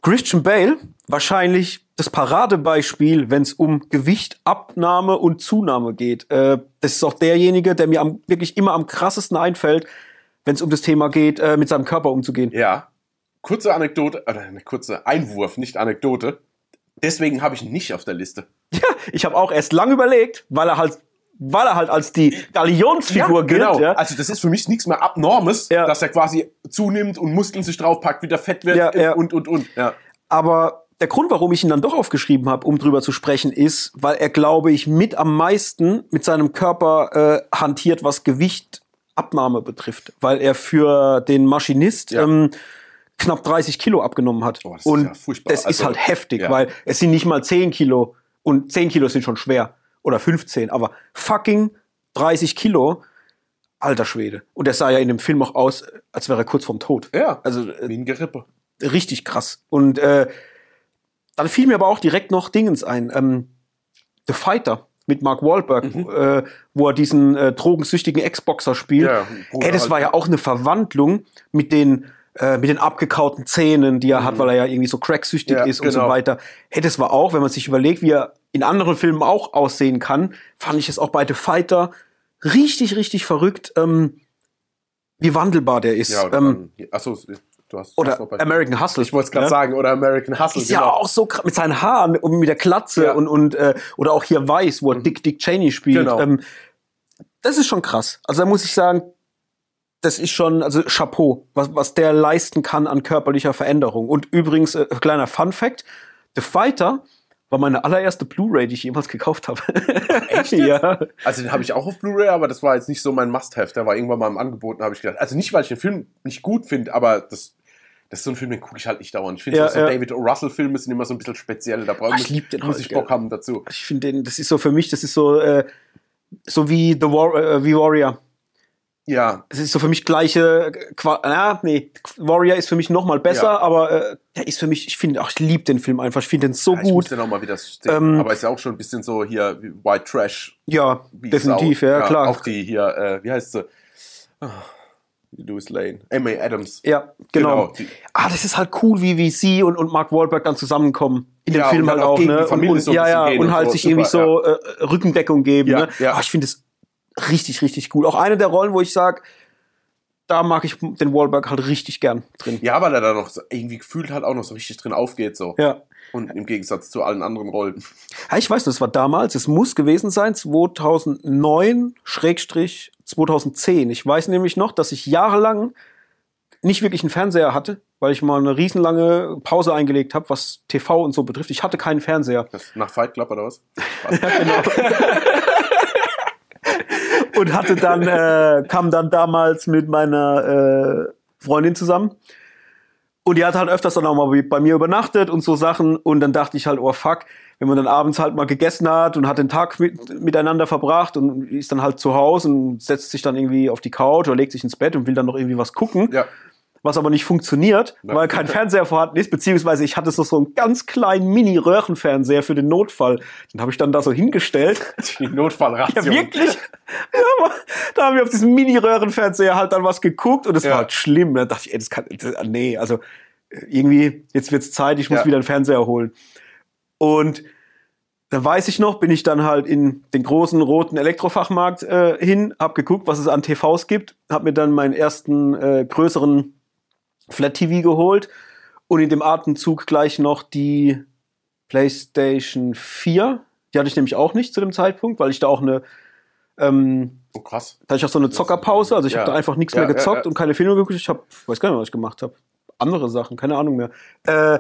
Christian Bale. Wahrscheinlich das Paradebeispiel, wenn es um Gewichtabnahme und Zunahme geht. Äh, das ist auch derjenige, der mir am, wirklich immer am krassesten einfällt, wenn es um das Thema geht, äh, mit seinem Körper umzugehen. Ja. Kurze Anekdote, oder eine kurze Einwurf, nicht Anekdote. Deswegen habe ich ihn nicht auf der Liste. [laughs] Ja, ich habe auch erst lang überlegt, weil er halt, weil er halt als die Galionsfigur gilt. genau. Ja. Also das ist für mich nichts mehr Abnormes, Ja. dass er quasi zunimmt und Muskeln sich draufpackt, wieder fett wird Ja, ja. und, und, und. Ja. Aber der Grund, warum ich ihn dann doch aufgeschrieben habe, um drüber zu sprechen, ist, weil er, glaube ich, mit am meisten mit seinem Körper äh, hantiert, was Gewichtabnahme betrifft. Weil er für den Maschinist Ja. ähm, knapp 30 Kilo abgenommen hat. Oh, das ist und ja furchtbar. das ist Also, halt heftig, ja. weil es sind nicht mal 10 Kilo. Und 10 Kilo sind schon schwer. Oder 15. Aber fucking 30 Kilo, alter Schwede. Und er sah ja in dem Film auch aus, als wäre er kurz vorm Tod. Ja, Also äh, wie ein Gerippe. richtig krass. Und äh, dann fiel mir aber auch direkt noch Dingens ein. Ähm, The Fighter mit Mark Wahlberg, Mhm. äh, wo er diesen äh, drogensüchtigen Ex-Boxer spielt. Ja, Ey, das war ja auch eine Verwandlung mit den äh, mit den abgekauten Zähnen, die er hat, weil er ja irgendwie so cracksüchtig Mhm. Ja, ist und so genau. weiter. Hey, das war auch, wenn man sich überlegt, wie er in anderen Filmen auch aussehen kann, fand ich es auch bei The Fighter richtig, richtig verrückt, ähm, wie wandelbar der ist. Ja, ähm, achso, du hast oder American Hustle. Ich wollte es gerade Ja? sagen, oder American Hustle. Ist ja auch so krass mit seinen Haaren und mit der Glatze Ja. und, und äh, oder auch hier Weiß, wo er Dick Dick Cheney spielt. Genau. Ähm, das ist schon krass. Also da muss ich sagen, das ist schon, also Chapeau, was, was der leisten kann an körperlicher Veränderung. Und übrigens, äh, kleiner Fun Fact, The Fighter war meine allererste Blu-ray, die ich jemals gekauft habe. Echt [laughs] jetzt? ja. Also den habe ich auch auf Blu-ray, aber das war jetzt nicht so mein Must-Have. Der war irgendwann mal im Angebot, habe ich gedacht. Also nicht, weil ich den Film nicht gut finde, aber das, das ist so ein Film, den gucke ich halt nicht dauernd. Ich finde, Ja, so ja. David O. Russell-Filme sind immer so ein bisschen speziell. Da brauche ich, ich muss halt, ich Bock haben dazu. Ich finde den, das ist so für mich, das ist so, äh, so wie The War, äh, wie Warrior. Ja, es ist so für mich gleiche, äh, Qua na, nee, Warrior ist für mich noch mal besser, Ja. aber äh, der ist für mich, ich finde, ach, ich liebe den Film einfach, ich finde den so ja ich muss gut. den auch mal wieder sehen. Ähm, aber ist ja auch schon ein bisschen so hier wie White Trash. Ja, wie definitiv, Sau. ja, klar. Auch die hier, äh, wie heißt sie? Ah, Louis Lane. M.A. Adams. ja, genau. Genau, ah, das ist halt cool, wie, wie sie und, und Mark Wahlberg dann zusammenkommen. In dem Ja, Film und halt auch ne? Familie und, so ja, ja, und und halt so. sich Super, irgendwie so äh, Rückendeckung geben. Ja, ne? ja. Ah, ich finde es richtig, richtig cool. Auch eine der Rollen, wo ich sage, da mag ich den Wahlberg halt richtig gern drin. Ja, weil er da noch so irgendwie gefühlt halt auch noch so richtig drin aufgeht. so. Ja. Und im Gegensatz zu allen anderen Rollen. [laughs] Ja, ich weiß, das war damals, es muss gewesen sein, 2009, Schrägstrich 2010. Ich weiß nämlich noch, dass ich jahrelang nicht wirklich einen Fernseher hatte, weil ich mal eine riesenlange Pause eingelegt habe, was TV und so betrifft. Ich hatte keinen Fernseher. Das nach Fight Club oder was? [laughs] [laughs] Und hatte dann, äh, kam dann damals mit meiner äh, Freundin zusammen. Und die hat halt öfters dann auch mal bei mir übernachtet und so Sachen. Und dann dachte ich halt, oh fuck, wenn man dann abends halt mal gegessen hat und hat den Tag mit, miteinander verbracht und ist dann halt zu Hause und setzt sich dann irgendwie auf die Couch oder legt sich ins Bett und will dann noch irgendwie was gucken, Ja. Was aber nicht funktioniert, Ja. weil kein Fernseher vorhanden ist, beziehungsweise ich hatte so, so einen ganz kleinen Mini-Röhrenfernseher für den Notfall. Den habe ich dann da so hingestellt. [laughs] Die Notfallration. Ja, wirklich? Ja, da haben wir auf diesem Mini-Röhrenfernseher halt dann was geguckt und es Ja. war halt schlimm. Da dachte ich, ey, das kann, das, nee, also äh, irgendwie, jetzt wird's Zeit, ich muss Ja. wieder einen Fernseher holen. Und dann weiß ich noch, bin ich dann halt in den großen roten Elektrofachmarkt äh, hin, hab geguckt, was es an TVs gibt, hab mir dann meinen ersten äh, größeren Flat TV geholt und in dem Atemzug gleich noch die PlayStation 4. Die hatte ich nämlich auch nicht zu dem Zeitpunkt, weil ich da auch eine ähm, Oh, krass. da hatte ich auch so eine Zockerpause, also ich Ja. habe da einfach nichts Ja, mehr gezockt ja. und keine Filme geguckt. Ich habe, weiß gar nicht, was ich gemacht habe. Andere Sachen, keine Ahnung mehr. Äh,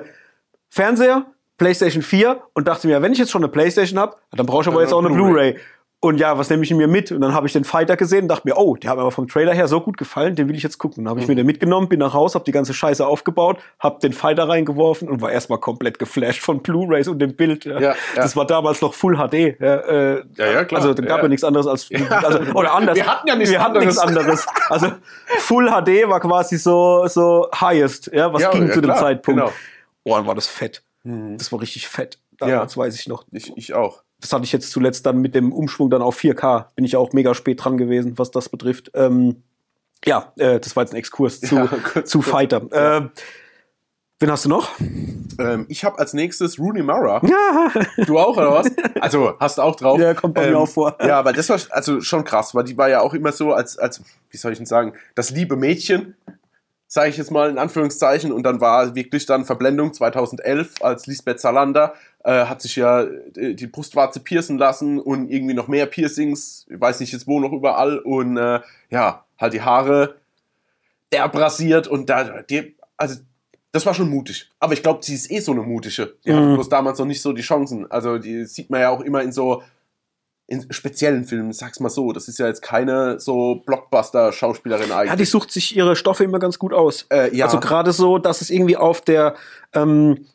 Fernseher, PlayStation 4 und dachte mir, wenn ich jetzt schon eine PlayStation habe, dann brauche ich aber jetzt auch eine Blu-ray. Blu-ray. Und ja, was nehme ich mir mit? Und dann habe ich den Fighter gesehen und dachte mir, oh, der hat mir aber vom Trailer her so gut gefallen, den will ich jetzt gucken. Dann habe ich Mhm. mir den mitgenommen, bin nach Hause, habe die ganze Scheiße aufgebaut, habe den Fighter reingeworfen und war erstmal komplett geflasht von Blu-rays und dem Bild. Ja. Ja. Das war damals noch Full HD. Ja, äh, Ja, klar. Also, da gab ja, Ja. nichts anderes als, [laughs] also, oder anders. Wir hatten ja nichts Wir hatten nichts anderes. Also, Full HD war quasi so, so highest, ja, was ging zu dem Zeitpunkt. genau. Oh, dann war das fett. Mhm. Das war richtig fett. Damals weiß ich noch. Ich, ich auch. Das hatte ich jetzt zuletzt dann mit dem Umschwung dann auf 4K. Bin ich auch mega spät dran gewesen, was das betrifft. Ähm, ja, äh, das war jetzt ein Exkurs zu, [laughs] Ja, zu Fighter. Ja. Äh, Wen hast du noch? Ähm, ich habe als nächstes Rooney Mara. [laughs] Ja, Du auch, oder was? Also, hast du auch drauf? Ja, kommt bei mir auch vor. Ja, aber das war also schon krass, weil die war ja auch immer so als, als wie soll ich denn sagen, das liebe Mädchen, sage ich jetzt mal in Anführungszeichen. Und dann war wirklich dann Verblendung 2011, als Lisbeth Salander äh, hat sich ja äh, die Brustwarze piercen lassen und irgendwie noch mehr Piercings, ich weiß nicht jetzt wo noch überall. Und äh, ja, halt die Haare abrasiert und da, die, also das war schon mutig. Aber ich glaube, sie ist eh so eine mutige. Die hatte Mhm. bloß damals noch nicht so die Chancen. Also die sieht man ja auch immer in so in speziellen Filmen, sag's mal so. Das ist ja jetzt keine so Blockbuster-Schauspielerin ja, eigentlich. die sucht sich ihre Stoffe immer ganz gut aus. äh, ja, Also gerade so, dass es irgendwie auf der ähm,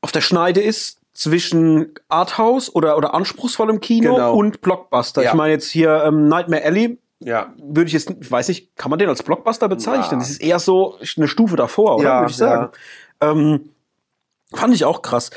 auf der Schneide ist zwischen Arthouse oder, oder anspruchsvollem Kino Genau. und Blockbuster. Ja. Ich meine jetzt hier ähm, Nightmare Alley ja, würde ich jetzt, ich weiß nicht, kann man den als Blockbuster bezeichnen? Ja. Das ist eher so eine Stufe davor, oder? Ja, würde ich sagen. Ähm, fand ich auch krass.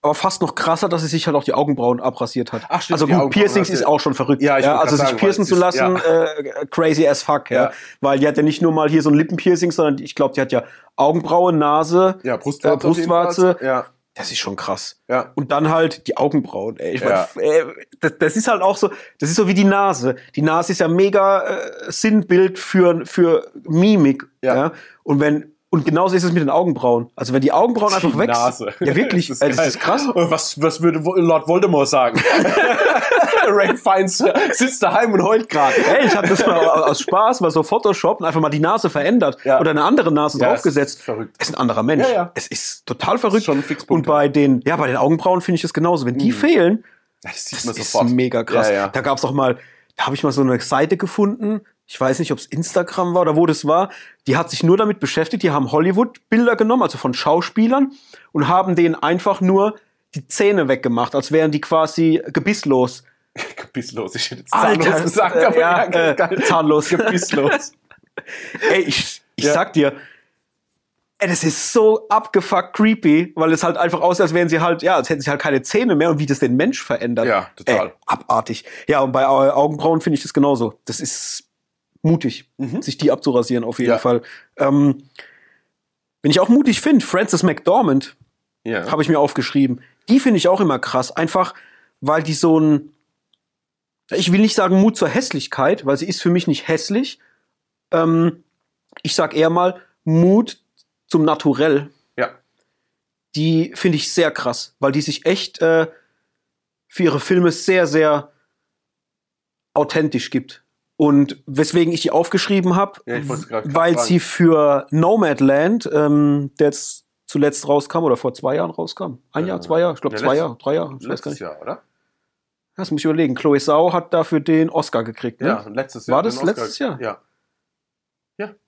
Aber fast noch krasser, dass sie sich halt auch die Augenbrauen abrasiert hat. Ach, stimmt, also gut, Piercings sie- ist auch schon verrückt. Ja, ich wollte also sich sagen, piercen zu lassen, ist- äh, crazy as fuck, ja. Ja. Weil die hat ja nicht nur mal hier so ein Lippenpiercing, sondern ich glaube, die hat ja Augenbraue, Nase, ja, Brustwarze. Äh, Brustwarze. Ja, das ist schon krass. ja. Und dann halt die Augenbrauen. Ey. Ich mein, Ja. äh, das, das ist halt auch so, das ist so wie die Nase. Die Nase ist ja mega äh, Sinnbild für, für Mimik. Ja. Ja. Und wenn und genauso ist es mit den Augenbrauen. Also wenn die Augenbrauen [laughs] einfach Die weg Nase. Ja, wirklich. Das ist, äh, das ist krass. Was, was würde Lord Voldemort sagen? [laughs] Ray Fiennes sitzt daheim und heult gerade. Ey, ich habe das mal aus Spaß mal so Photoshop und einfach mal die Nase verändert Ja. oder eine andere Nase Ja, draufgesetzt. ist verrückt. Es ist ein anderer Mensch. Ja, ja. Es ist total verrückt. Ist schon ein und bei den, ja, bei den Augenbrauen finde ich es genauso. Wenn die fehlen, Ja, das sieht Das man ist sofort. mega krass. Ja, ja. Da gab's auch mal, da habe ich mal so eine Seite gefunden. Ich weiß nicht, ob es Instagram war oder wo das war. Die hat sich nur damit beschäftigt. Die haben Hollywood-Bilder genommen, also von Schauspielern, und haben denen einfach nur die Zähne weggemacht, als wären die quasi gebisslos. [laughs] Gebisslos. Ich hätte jetzt Alter, zahnlos gesagt, äh, aber ja, ja, äh, zahnlos. [laughs] [laughs] Gebisslos. Ey, ich, ich Ja. sag dir, ey, das ist so abgefuckt creepy, weil es halt einfach aussieht, als wären sie halt, ja, als hätten sie halt keine Zähne mehr und wie das den Mensch verändert. Ja, total. Ey, abartig. Ja, und bei Au- Augenbrauen finde ich das genauso. Das ist mutig, Mhm. sich die abzurasieren auf jeden Ja. Fall. Ähm, wenn ich auch mutig finde, Frances McDormand Ja. habe ich mir aufgeschrieben. Die finde ich auch immer krass. Einfach, weil die so ein, ich will nicht sagen Mut zur Hässlichkeit, weil sie ist für mich nicht hässlich. Ähm, ich sag eher mal Mut zum Naturell. ja. Die finde ich sehr krass, weil die sich echt äh, für ihre Filme sehr, sehr authentisch gibt. Und weswegen ich die aufgeschrieben habe, Ja, weil fragen. sie für Nomadland, ähm, der jetzt zuletzt rauskam oder vor zwei Jahren rauskam. Ein Jahr, Äh, zwei Jahre, ich glaube ja, zwei Jahre, drei Jahre, ich weiß gar Letztes nicht. Jahr, oder? Das muss ich überlegen. Chloe Sau hat dafür den Oscar gekriegt. Ne? Ja, letztes Jahr. War das letztes Jahr? Ja.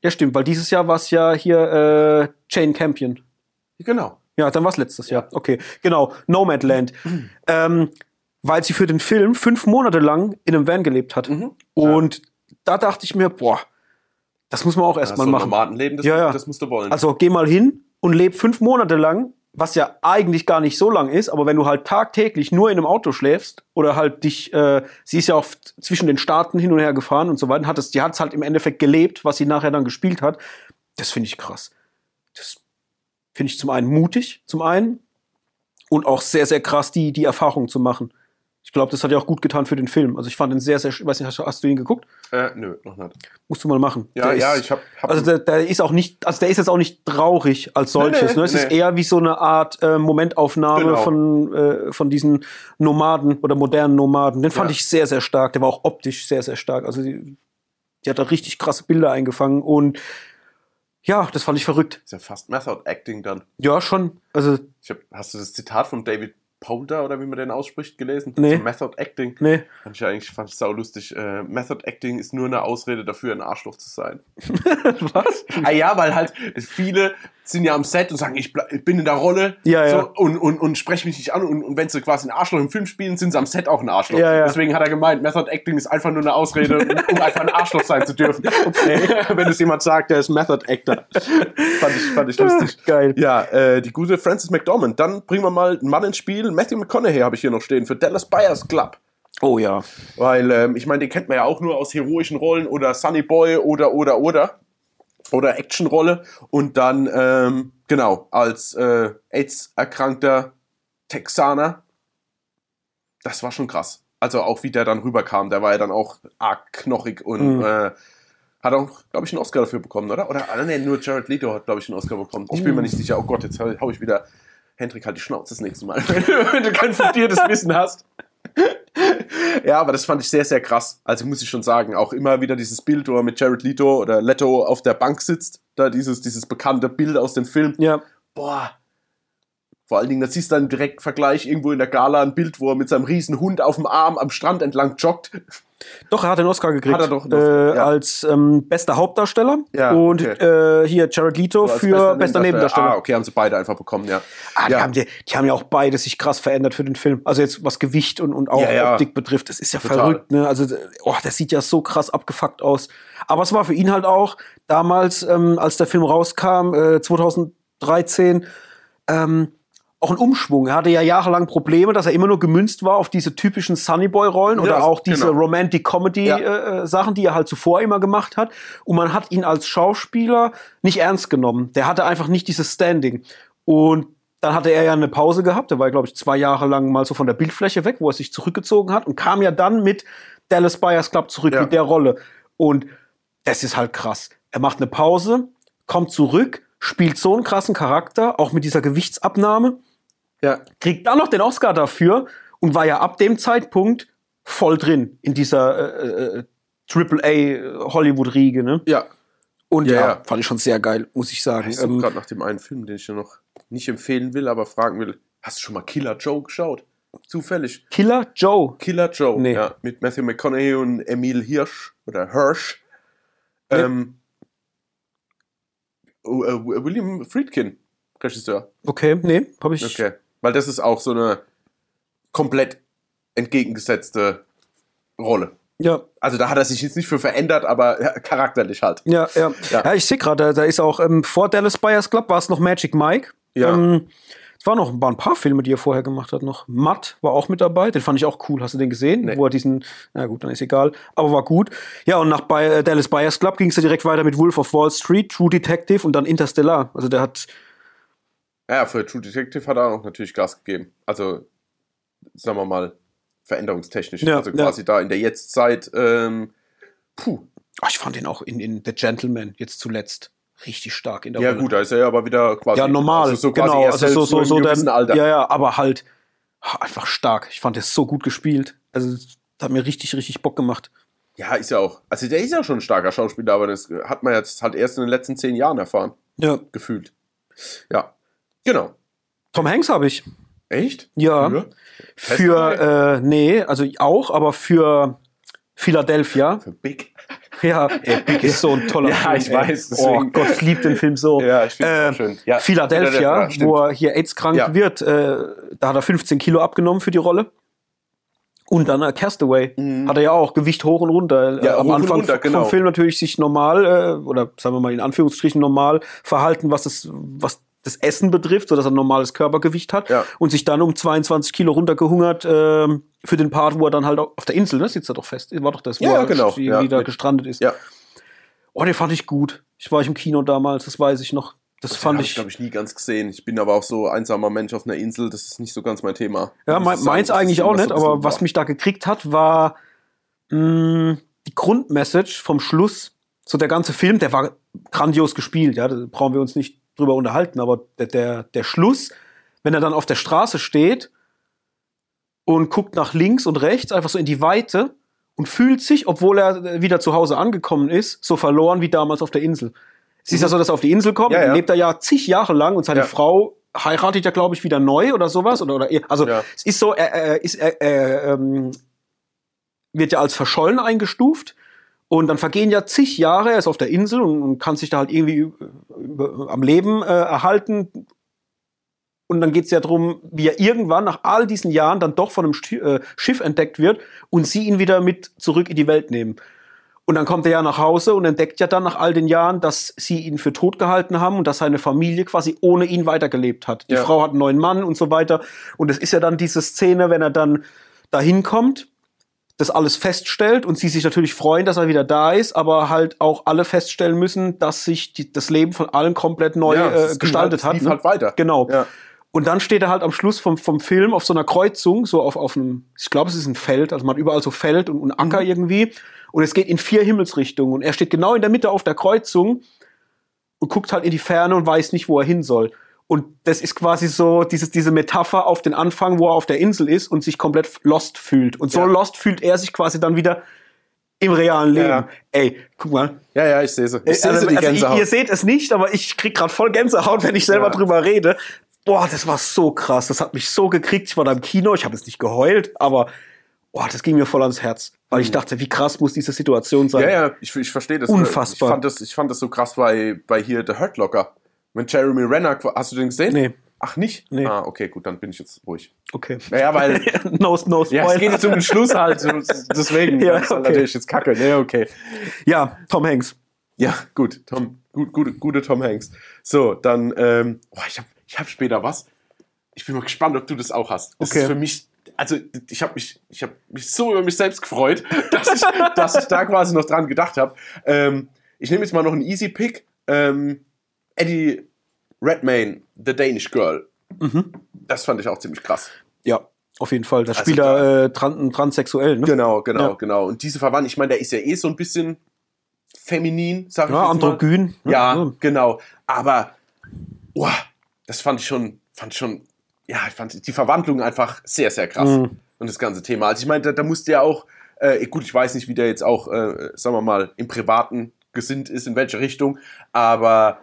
Ja, stimmt, weil dieses Jahr war es ja hier äh, Jane Campion. Genau. Ja, dann war es letztes Ja. Jahr. Okay, genau. Nomadland. [clears throat] ähm, weil sie für den Film fünf Monate lang in einem Van gelebt hat. Mhm. Und da dachte ich mir, boah, das muss man auch erstmal so ein machen. Nomadenleben, das, Ja, ja. das musst du wollen. Also geh mal hin und leb fünf Monate lang, was ja eigentlich gar nicht so lang ist, aber wenn du halt tagtäglich nur in einem Auto schläfst oder halt dich, äh, sie ist ja oft zwischen den Staaten hin und her gefahren und so weiter, hat es, die hat es halt im Endeffekt gelebt, was sie nachher dann gespielt hat. Das finde ich krass. Das finde ich zum einen mutig, zum einen und auch sehr, sehr krass, die, die Erfahrung zu machen. Ich glaube, das hat ja auch gut getan für den Film. Also ich fand ihn sehr, sehr, ich weiß nicht, hast, du- hast du ihn geguckt? äh, nö, noch nicht. Musst du mal machen. Ja, Der ja, ist- ich hab. hab also der, der ist auch nicht, also der ist jetzt auch nicht traurig als solches. Nee, nee, ne? Es ist nee. eher wie so eine Art äh, Momentaufnahme Genau. von, äh, von diesen Nomaden oder modernen Nomaden. Den fand Ja. ich sehr, sehr stark. Der war auch optisch sehr, sehr stark. Also die, die hat da richtig krasse Bilder eingefangen und ja, das fand ich verrückt. ist ja fast Method Acting dann. Ja, schon. Also, Ich hab, hast du das Zitat von David Polder oder wie man den ausspricht gelesen? Nee. Zu Method Acting. nee. Fand ich eigentlich fand ich sau lustig. Äh, Method Acting ist nur eine Ausrede dafür, ein Arschloch zu sein. [laughs] Was? Ah ja, weil halt viele sind ja am Set und sagen, ich, ich bin in der Rolle Ja, ja. so, und, und, und spreche mich nicht an. Und, und wenn sie quasi ein Arschloch im Film spielen, sind sie am Set auch ein Arschloch. Ja. Deswegen hat er gemeint, Method Acting ist einfach nur eine Ausrede, um, um einfach ein Arschloch sein zu dürfen. [laughs] Okay. [laughs] wenn es jemand sagt, der ist Method Actor. fand ich, fand ich lustig. [laughs] Geil. Ja, äh, die gute Frances McDormand. Dann bringen wir mal einen Mann ins Spiel. Matthew McConaughey habe ich hier noch stehen für Dallas Buyers Club. Oh ja. Weil, ähm, ich meine, den kennt man ja auch nur aus heroischen Rollen oder Sunny Boy oder, oder, oder. Oder Actionrolle und dann ähm, genau als äh, AIDS-erkrankter Texaner. Das war schon krass. Also auch wie der dann rüberkam, der war ja dann auch arg knochig und Mhm. äh, hat auch, glaube ich, einen Oscar dafür bekommen, oder? Oder ah, nee, nur Jared Leto hat, glaube ich, einen Oscar bekommen. Ich bin mir nicht sicher. Oh Gott, jetzt hau, ich wieder. Hendrik, halt die Schnauze das nächste Mal, wenn [laughs] du, wenn du kein fundiertes Wissen hast. [laughs] Ja, aber das fand ich sehr, sehr krass. Also muss ich schon sagen, auch immer wieder dieses Bild, wo er mit Jared Leto oder Leto auf der Bank sitzt. Da dieses, dieses bekannte Bild aus dem Film. Ja. Boah. Vor allen Dingen, da siehst du dann direkt Vergleich irgendwo in der Gala ein Bild, wo er mit seinem riesen Hund auf dem Arm am Strand entlang joggt. Doch, er hat den Oscar gekriegt. Hat er doch Oscar, äh, ja. Als ähm, bester Hauptdarsteller. Ja, und okay. äh, hier Jared Leto So als für bester Nebendarsteller. Ah, okay, haben sie beide einfach bekommen, ja. Ah, die, Ja. haben, die, die haben ja auch beide sich krass verändert für den Film. Also jetzt was Gewicht und, und auch ja. Optik betrifft. Das ist ja Total. verrückt, ne? Also, oh, das sieht ja so krass abgefuckt aus. Aber es war für ihn halt auch damals, ähm, als der Film rauskam, äh, 2013, ähm, auch ein Umschwung. Er hatte ja jahrelang Probleme, dass er immer nur gemünzt war auf diese typischen Sunnyboy-Rollen Ja, oder auch diese genau. Romantic-Comedy-Sachen, Ja. äh, Sachen, die er halt zuvor immer gemacht hat. Und man hat ihn als Schauspieler nicht ernst genommen. Der hatte einfach nicht dieses Standing. Und dann hatte er ja eine Pause gehabt. Der war, glaube ich, zwei Jahre lang mal so von der Bildfläche weg, wo er sich zurückgezogen hat und kam ja dann mit Dallas Buyers Club zurück Ja. mit der Rolle. Und das ist halt krass. Er macht eine Pause, kommt zurück, spielt so einen krassen Charakter, auch mit dieser Gewichtsabnahme, Ja, kriegt dann noch den Oscar dafür und war ja ab dem Zeitpunkt voll drin in dieser äh, äh, AAA Hollywood-Riege. Ne? ja. Und Ja, ja, ja. fand ich schon sehr geil, muss ich sagen. Ich Ähm, gerade nach dem einen Film, den ich dir noch nicht empfehlen will, aber fragen will. Hast du schon mal Killer Joe geschaut? Zufällig. Killer Joe. Killer Joe, Nee. ja. Mit Matthew McConaughey und Emil Hirsch oder Hirsch. Nee. Ähm, oh, äh, William Friedkin, Regisseur. Okay, nee, habe ich. Okay. Weil das ist auch so eine komplett entgegengesetzte Rolle. Ja, Also da hat er sich jetzt nicht für verändert, aber charakterlich halt. ja, ja. Ja. Ja, ich sehe gerade, da, ist auch ähm, vor Dallas Buyers Club war es noch Magic Mike. Ja. Ähm, es waren noch waren ein paar Filme, die er vorher gemacht hat. Noch Matt war auch mit dabei. Den fand ich auch cool. Hast du den gesehen? Nee. Wo er diesen, na gut, dann ist egal. Aber war gut. Ja, und nach äh, Dallas Buyers Club ging es ja direkt weiter mit Wolf of Wall Street, True Detective und dann Interstellar. Also der hat, Ja, für True Detective hat er auch natürlich Gas gegeben. Also, sagen wir mal, veränderungstechnisch. Ja, also ja. quasi da in der Jetztzeit, ähm, puh. ach, ich fand den auch in, in The Gentleman jetzt zuletzt richtig stark in der Ja, Rolle. gut, da ist er ja aber wieder quasi. Ja, normal. Also so genau. Also so, so, so der, Alter. Ja, ja, aber halt einfach stark. Ich fand es so gut gespielt. Also, das hat mir richtig, richtig Bock gemacht. Ja, ist ja auch. Also der ist ja schon ein starker Schauspieler, aber das hat man jetzt halt erst in den letzten zehn Jahren erfahren, Ja. gefühlt. Ja. Genau. Tom Hanks habe ich. Echt? Ja. Für? Für, äh, nee, also auch, aber für Philadelphia. Für Big. [laughs] Ja, ey, Big ist so ein toller [laughs] Ja, Film. ich ey. weiß, Oh deswegen- Gott, ich liebe den Film so. [laughs] Ja, ich finde Äh, schön. Ja, Philadelphia, stimmt. wo er hier AIDS-krank Ja. wird, äh, da hat er 15 Kilo abgenommen für die Rolle. Und dann äh, Castaway Mhm. hat er ja auch Gewicht hoch und runter. Ja, äh, am hoch und Anfang runter, vom genau. Film natürlich sich normal äh, oder sagen wir mal in Anführungsstrichen normal verhalten, was das, was das Essen betrifft, so dass er ein normales Körpergewicht hat Ja. und sich dann um 22 Kilo runtergehungert ähm, für den Part, wo er dann halt auf der Insel, ne, sitzt er doch fest. War doch das, wo Ja, er genau. Ja, da gestrandet ist. Ja. Oh, den fand ich gut. Ich war ich im Kino damals, das weiß ich noch. Das fand habe ich. ich, glaube ich, nie ganz gesehen. Ich bin aber auch so einsamer Mensch auf einer Insel, das ist nicht so ganz mein Thema. Ja, mein, sagen. meins Das eigentlich auch nicht, aber was mich da gekriegt hat, war mh, die Grundmessage vom Schluss. So der ganze Film, der war grandios gespielt, ja, da brauchen wir uns nicht drüber unterhalten, aber der, der, der Schluss, wenn er dann auf der Straße steht und guckt nach links und rechts, einfach so in die Weite und fühlt sich, obwohl er wieder zu Hause angekommen ist, so verloren wie damals auf der Insel. Es ist ja so, dass er auf die Insel kommt, Mhm. Ja, ja. lebt er ja zig Jahre lang und seine Ja. Frau heiratet ja, glaube ich, wieder neu oder sowas. Oder, oder also Ja. es ist so, er, er, ist, er, er ähm, wird ja als verschollen eingestuft. Und dann vergehen ja zig Jahre, er ist auf der Insel und, und kann sich da halt irgendwie über, am Leben äh, erhalten. Und dann geht es ja darum, wie er irgendwann nach all diesen Jahren dann doch von einem Sti- äh, Schiff entdeckt wird und sie ihn wieder mit zurück in die Welt nehmen. Und dann kommt er ja nach Hause und entdeckt ja dann nach all den Jahren, dass sie ihn für tot gehalten haben und dass seine Familie quasi ohne ihn weitergelebt hat. Die Ja. Frau hat einen neuen Mann und so weiter. Und es ist ja dann diese Szene, wenn er dann dahin kommt, das alles feststellt und sie sich natürlich freuen, dass er wieder da ist, aber halt auch alle feststellen müssen, dass sich die, das Leben von allen komplett neu Ja, äh, gestaltet halt, hat. ne? halt weiter. Genau. Ja. Und dann steht er halt am Schluss vom, vom Film auf so einer Kreuzung, so auf, auf einem, ich glaube, es ist ein Feld, also man hat überall so Feld und, und Acker irgendwie. Und es geht in vier Himmelsrichtungen. Und er steht genau in der Mitte auf der Kreuzung und guckt halt in die Ferne und weiß nicht, wo er hin soll. Und das ist quasi so dieses, diese Metapher auf den Anfang, wo er auf der Insel ist und sich komplett lost fühlt. Und so Ja. lost fühlt er sich quasi dann wieder im realen Leben. Ja. Ey, guck mal. Ja, ja, ich sehe sie. Ich sehe Also, die also ihr, Gänsehaut. ihr seht es nicht, aber ich krieg gerade voll Gänsehaut, wenn ich selber Ja. drüber rede. Boah, das war so krass. Das hat mich so gekriegt. Ich war da im Kino, ich habe jetzt nicht geheult, aber boah, das ging mir voll ans Herz. Weil ich dachte, wie krass muss diese Situation sein. Mhm. Ja, ja, ich, ich verstehe das. Unfassbar. Ich fand das, ich fand das so krass bei, bei hier The Hurt Locker. Mit Jeremy Renner, hast du den gesehen? Nee. Ach, nicht? Nee. Ah, okay, gut, dann bin ich jetzt ruhig. Okay. Naja, weil, [laughs] no, no ja, es geht jetzt um den Schluss halt, deswegen. [laughs] Ja, das ist halt okay. natürlich jetzt kacke. Nee, okay. Ja, Tom Hanks. Ja, gut, Tom, gut, gute, gute Tom Hanks. So, dann, ähm, oh, ich habe ich hab später was. Ich bin mal gespannt, ob du das auch hast. Das Okay. ist für mich, also ich habe mich, ich habe mich so über mich selbst gefreut, [laughs] dass ich, dass ich da quasi noch dran gedacht habe. Ähm, ich nehme jetzt mal noch einen Easy Pick. Ähm, Eddie Redmayne, The Danish Girl. Mhm. Das fand ich auch ziemlich krass. Ja, auf jeden Fall. Das Also spielt er äh, tran transsexuell, ne? Genau, genau, Ja. genau. Und diese Verwandlung, ich meine, der ist ja eh so ein bisschen feminin, sag ich Ja, jetzt mal. androgyn. Ja, so. genau. Aber oh, das fand ich schon, fand ich schon, ja, ich fand die Verwandlung einfach sehr, sehr krass. Mhm. Und das ganze Thema. Also ich meine, da, da musste ja auch, äh, gut, ich weiß nicht, wie der jetzt auch, äh, sagen wir mal, im Privaten gesinnt ist, in welche Richtung, aber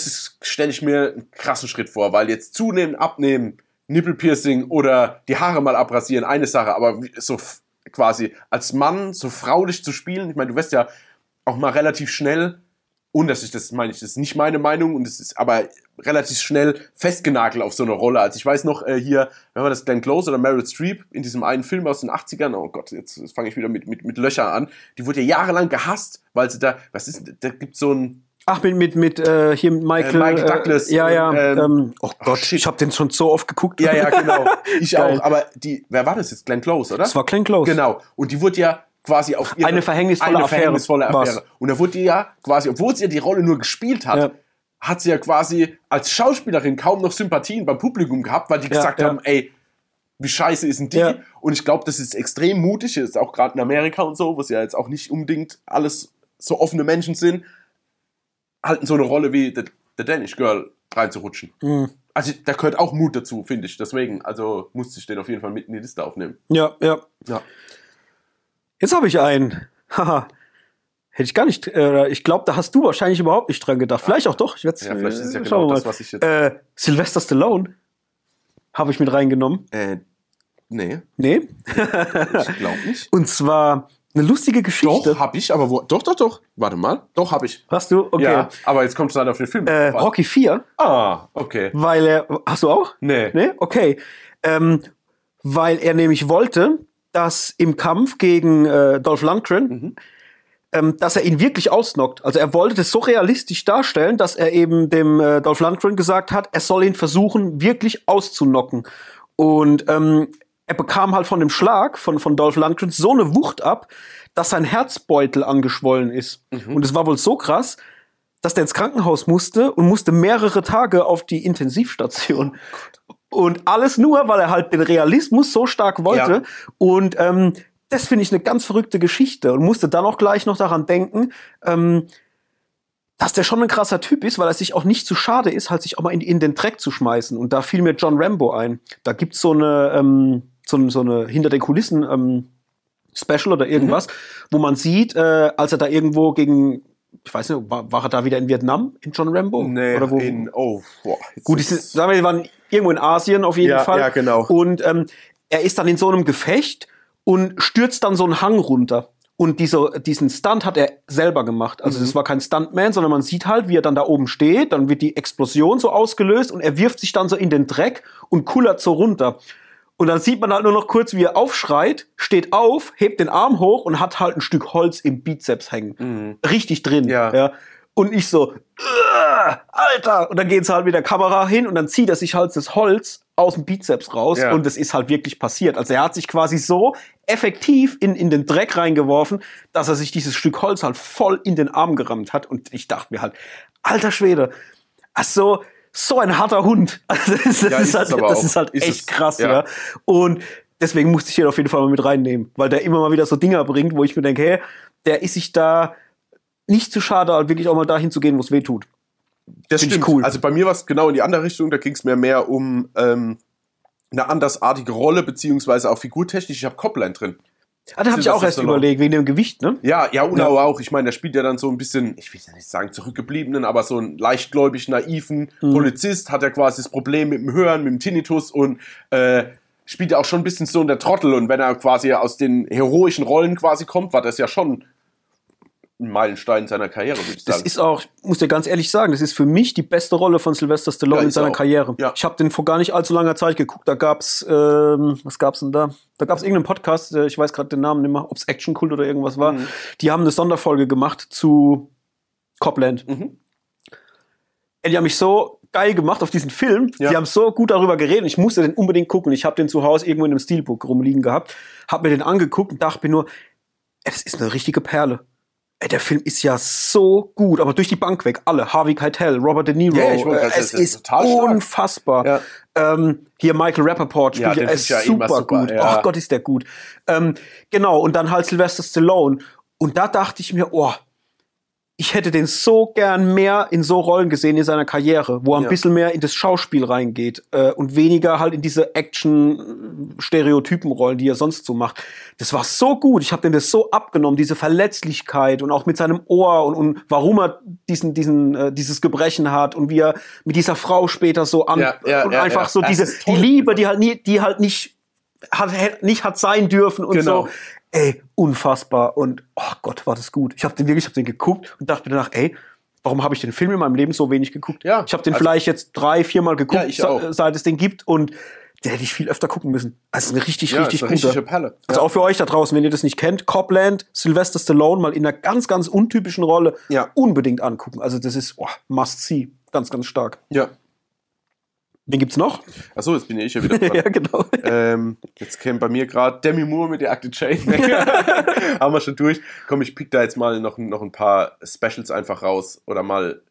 das stelle ich mir einen krassen Schritt vor, weil jetzt zunehmen, abnehmen, Nippelpiercing oder die Haare mal abrasieren, eine Sache, aber so quasi als Mann so fraulich zu spielen, ich meine, du wirst ja auch mal relativ schnell, und das ist, das meine ich, das ist nicht meine Meinung, und es ist aber relativ schnell festgenagelt auf so eine Rolle. Also ich weiß noch äh, hier, wenn man das Glenn Close oder Meryl Streep in diesem einen Film aus den 80ern, oh Gott, jetzt, jetzt fange ich wieder mit, mit, mit Löchern an, die wurde ja jahrelang gehasst, weil sie da, was ist, da gibt so ein, Ach, mit, mit, mit äh, hier mit Michael, Äh, Michael Douglas, ja, ja. ähm, Ähm, oh Gott, shit. ich habe den schon so oft geguckt. ja, ja, genau, [laughs] ich auch, aber die, wer war das jetzt? Glenn Close, oder? Das war Glenn Close. Genau. Und die wurde ja quasi auf ihre, Eine verhängnisvolle eine Affäre verhängnisvolle. Affäre. Und da wurde die ja quasi, obwohl sie ja die Rolle nur gespielt hat, Ja. hat sie ja quasi als Schauspielerin kaum noch Sympathien beim Publikum gehabt, weil die Ja, gesagt ja. haben, ey, wie scheiße ist denn die? Ja. Und ich glaube, das ist extrem mutig, ist auch gerade in Amerika und so, wo es ja jetzt auch nicht unbedingt alles so offene Menschen sind, halt in so eine Rolle wie The, The Danish Girl reinzurutschen. Mhm. Also da gehört auch Mut dazu, finde ich. Deswegen, also musste ich den auf jeden Fall mit in die Liste aufnehmen. Ja, ja. Ja. Jetzt habe ich einen. [laughs] Haha. Hätte ich gar nicht. Äh, ich glaube, da hast du wahrscheinlich überhaupt nicht dran gedacht. Vielleicht auch doch. Ich werd's, Ja, vielleicht ist es ja äh, genau das, was ich jetzt. Äh, Sylvester Stallone habe ich mit reingenommen. Äh, nee, Nee. ich glaube nicht. [laughs] Und zwar eine lustige Geschichte. Doch, hab ich, aber wo? Doch, doch, doch. Warte mal. Doch, hab ich. Hast du? Okay. Ja, aber jetzt kommt es halt auf den Film. Äh. Rocky 4, Ah, okay. weil er. Hast du auch? Nee. Nee? Okay. Ähm, weil er nämlich wollte, dass im Kampf gegen äh, Dolph Lundgren, Mhm. ähm, dass er ihn wirklich ausnockt. Also er wollte das so realistisch darstellen, dass er eben dem äh, Dolph Lundgren gesagt hat, er soll ihn versuchen, wirklich auszunocken. Und ähm, er bekam halt von dem Schlag von, von Dolph Lundgren so eine Wucht ab, dass sein Herzbeutel angeschwollen ist. Mhm. Und es war wohl so krass, dass der ins Krankenhaus musste und musste mehrere Tage auf die Intensivstation. Und alles nur, weil er halt den Realismus so stark wollte. Ja. Und ähm, das finde ich eine ganz verrückte Geschichte und musste dann auch gleich noch daran denken, ähm, dass der schon ein krasser Typ ist, weil er sich auch nicht zu schade ist, halt sich auch mal in, in den Dreck zu schmeißen. Und da fiel mir John Rambo ein. Da gibt's so eine, ähm, so, eine- so eine hinter den Kulissen ähm, Special oder irgendwas, wo man sieht, äh, als er da irgendwo gegen, ich weiß nicht, war, war er da wieder in Vietnam in John Rambo? Nee, oder wo? in, oh, boah. Gut, die sagen wir, die waren irgendwo in Asien auf jeden Ja, Fall. ja, genau. Und ähm, er ist dann in so einem Gefecht und stürzt dann so einen Hang runter. Und diese, diesen Stunt hat er selber gemacht. Also Mhm. das war kein Stuntman, sondern man sieht halt, wie er dann da oben steht, dann wird die Explosion so ausgelöst und er wirft sich dann so in den Dreck und kullert so runter. Und dann sieht man halt nur noch kurz, wie er aufschreit, steht auf, hebt den Arm hoch und hat halt ein Stück Holz im Bizeps hängen. Richtig drin. Mhm. Ja. Und ich so, "Ugh, Alter! Und dann geht es halt mit der Kamera hin und dann zieht er sich halt das Holz aus dem Bizeps raus Ja. und es ist halt wirklich passiert. Also er hat sich quasi so effektiv in, in den Dreck reingeworfen, dass er sich dieses Stück Holz halt voll in den Arm gerammt hat. Und ich dachte mir halt, alter Schwede, ach so, so ein harter Hund. Also das, [laughs] das Ja, ist, ist halt, das ist halt Ist echt es, krass, ja. ja. Und deswegen musste ich ihn auf jeden Fall mal mit reinnehmen, weil der immer mal wieder so Dinger bringt, wo ich mir denke, hey, der ist sich da nicht zu schade, halt wirklich auch mal dahin zu gehen, wo es weh tut. Das Find ich stimmt. cool. Also bei mir war es genau in die andere Richtung. Da ging es mir mehr um ähm, eine andersartige Rolle, beziehungsweise auch figurtechnisch. Ich habe Copland drin. Ah, da habe ich auch erst überlegt, wegen dem Gewicht, ne? Ja, ja, und Ja. auch. Ich meine, der spielt ja dann so ein bisschen, ich will ja nicht sagen zurückgebliebenen, aber so einen leichtgläubig naiven Mhm. Polizist, hat ja quasi das Problem mit dem Hören, mit dem Tinnitus und äh, spielt ja auch schon ein bisschen so in der Trottel. Und wenn er quasi aus den heroischen Rollen quasi kommt, war das ja schon Meilenstein seiner Karriere, würde ich Das sagen. ist auch, ich muss dir ganz ehrlich sagen, das ist für mich die beste Rolle von Sylvester Stallone Ja, in seiner auch. Karriere. Ja. Ich habe den vor gar nicht allzu langer Zeit geguckt. Da gab's, ähm, was gab's denn da? Da gab's irgendeinen Podcast, äh, ich weiß gerade den Namen nicht mehr, ob's Action Cult oder irgendwas war. Mhm. Die haben eine Sonderfolge gemacht zu Copland. Mhm. Die haben mich so geil gemacht auf diesen Film. Ja. Die haben so gut darüber geredet. Ich musste den unbedingt gucken. Ich habe den zu Hause irgendwo in einem Steelbook rumliegen gehabt, habe mir den angeguckt und dachte mir nur, das ist eine richtige Perle. Ey, der Film ist ja so gut, aber durch die Bank weg. Alle. Harvey Keitel, Robert De Niro. Ja, ich wollte äh, es ist ist unfassbar. Ja. Ähm, hier Michael Rappaport spielt ja, er ich ja super, super, gut. Ach Gott, ist der gut. Ähm, genau, und dann halt Sylvester Stallone. Und da dachte ich mir, oh, ich hätte den so gern mehr in so Rollen gesehen in seiner Karriere, wo er ein Ja. bisschen mehr in das Schauspiel reingeht äh, und weniger halt in diese Action-Stereotypen-Rollen, die er sonst so macht. Das war so gut. Ich habe dem das so abgenommen, diese Verletzlichkeit und auch mit seinem Ohr und, und warum er diesen, diesen, äh, dieses Gebrechen hat und wie er mit dieser Frau später so an Ja, ja, und einfach so Das diese die. Liebe, die halt nie, die halt nicht hat, nicht hat sein dürfen und Genau. so. Ey, unfassbar. Und oh Gott, war das gut. Ich habe den wirklich, ich habe den geguckt und dachte mir danach, ey, warum habe ich den Film in meinem Leben so wenig geguckt? Ja, ich habe den also- vielleicht jetzt drei, viermal geguckt, Ja, seit es den gibt und der hätte ich viel öfter gucken müssen. Also ein richtig, ja, richtig ist eine richtige Perle. Also auch für euch da draußen, wenn ihr das nicht kennt, Copland, Sylvester Stallone mal in einer ganz, ganz untypischen Rolle Ja. unbedingt angucken. Also das ist oh, must see. Ganz, ganz stark. Ja. Wen gibt's noch? Achso, jetzt bin ich ja wieder [laughs] dran. ja, genau. ähm, jetzt käme bei mir gerade Demi Moore mit der Akte Chain. [laughs] [laughs] Haben wir schon durch. Komm, ich pick da jetzt mal noch, noch ein paar Specials einfach raus. Oder mal.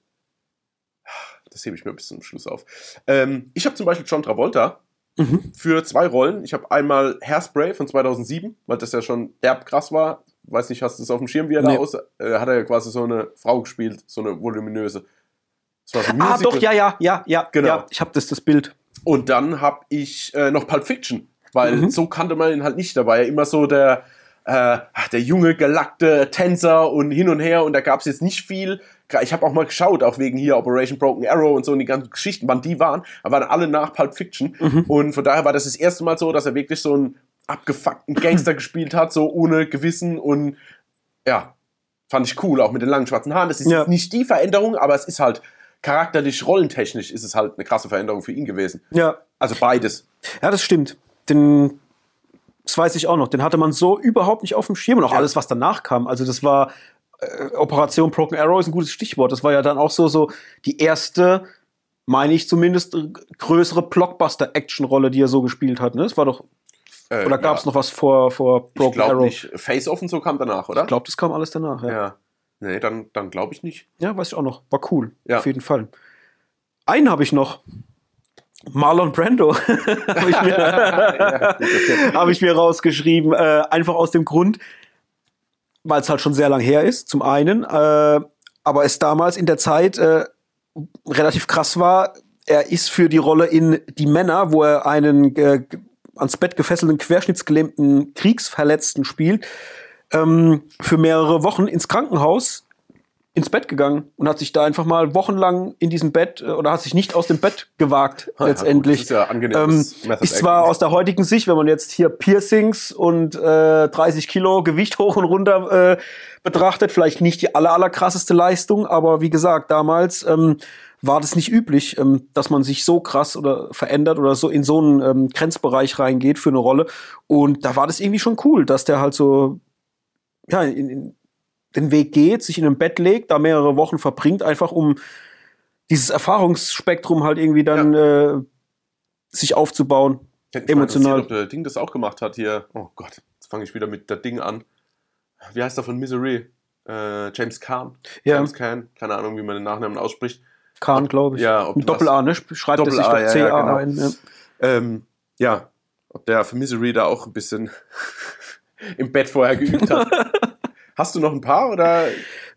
Das hebe ich mir bis zum Schluss auf. Ähm, ich habe zum Beispiel John Travolta Mhm. für zwei Rollen. Ich habe einmal Hairspray von 2007, weil das ja schon derb krass war. Weiß nicht, hast du das auf dem Schirm, wie er Nee. da aus? Äh, hat er ja quasi so eine Frau gespielt, so eine voluminöse. Das war so ein Ah, doch, ja, ja, ja, ja. Genau. Ja, ich habe das, das Bild. Und dann habe ich äh, noch Pulp Fiction, weil Mhm. so kannte man ihn halt nicht. Da war ja immer so der, äh, der junge, gelackte Tänzer und hin und her und da gab es jetzt nicht viel. Ich habe auch mal geschaut, auch wegen hier Operation Broken Arrow und so und die ganzen Geschichten, wann die waren, aber waren alle nach Pulp Fiction. Mhm. Und von daher war das das erste Mal so, dass er wirklich so einen abgefuckten Gangster [clears throat] gespielt hat, so ohne Gewissen und ja, fand ich cool, auch mit den langen schwarzen Haaren. Das ist Ja. jetzt nicht die Veränderung, aber es ist halt charakterlich, rollentechnisch ist es halt eine krasse Veränderung für ihn gewesen. Ja. Also beides. Ja, das stimmt. Den, das weiß ich auch noch. Den hatte man so überhaupt nicht auf dem Schirm und auch Ja. alles, was danach kam. Also das war äh, Operation Broken Arrow ist ein gutes Stichwort. Das war ja dann auch so so die erste, meine ich zumindest, größere Blockbuster-Action-Rolle, die er so gespielt hat. Ne? Das war doch. Äh, Oder gab es ja. noch was vor vor Ich Broken glaube Arrow? nicht. Face Off und so kam danach, oder? Ich glaube, das kam alles danach. Ja, ja. Ja. Nee, dann, dann glaube ich nicht. weiß ich auch noch. War cool. Ja. Auf jeden Fall. Einen habe ich noch. Marlon Brando [laughs] habe ich mir [laughs] [laughs] habe ich mir rausgeschrieben, äh, einfach aus dem Grund, weil es halt schon sehr lang her ist, zum einen, äh, aber es damals in der Zeit äh, relativ krass war. Er ist für die Rolle in Die Männer, wo er einen äh, ans Bett gefesselten, querschnittsgelähmten Kriegsverletzten spielt, ähm, für mehrere Wochen ins Krankenhaus ins Bett gegangen und hat sich da einfach mal wochenlang in diesem Bett äh, oder hat sich nicht aus dem Bett gewagt Ah, ja, letztendlich. gut, das ist ja. Ähm, ist zwar aus der heutigen Sicht, wenn man jetzt hier Piercings und äh, 30 Kilo Gewicht hoch und runter äh, betrachtet, vielleicht nicht die aller, aller krasseste Leistung, aber wie gesagt, damals ähm, war das nicht üblich, ähm, dass man sich so krass oder verändert oder so in so einen ähm, Grenzbereich reingeht für eine Rolle. Und da war das irgendwie schon cool, dass der halt so ja, in, in, den Weg geht, sich in ein Bett legt, da mehrere Wochen verbringt, einfach um dieses Erfahrungsspektrum halt irgendwie dann äh, sich aufzubauen. Mal Emotional. Ob der Ding das auch gemacht hat hier. Oh Gott, jetzt fange ich wieder mit der Ding an. Wie heißt der von Misery? Äh, James Caan. Ja. James Caan, keine Ahnung, wie man den Nachnamen ausspricht. Kahn, glaube ich. Ja, ob Mit was- Doppel-A, ne? Schreibt er sich Doppel-A, doch ja, C-A ja, genau. ein. Ja. Ähm, ja, ob der für Misery da auch ein bisschen im Bett vorher geübt hat. [laughs] Hast du noch ein paar oder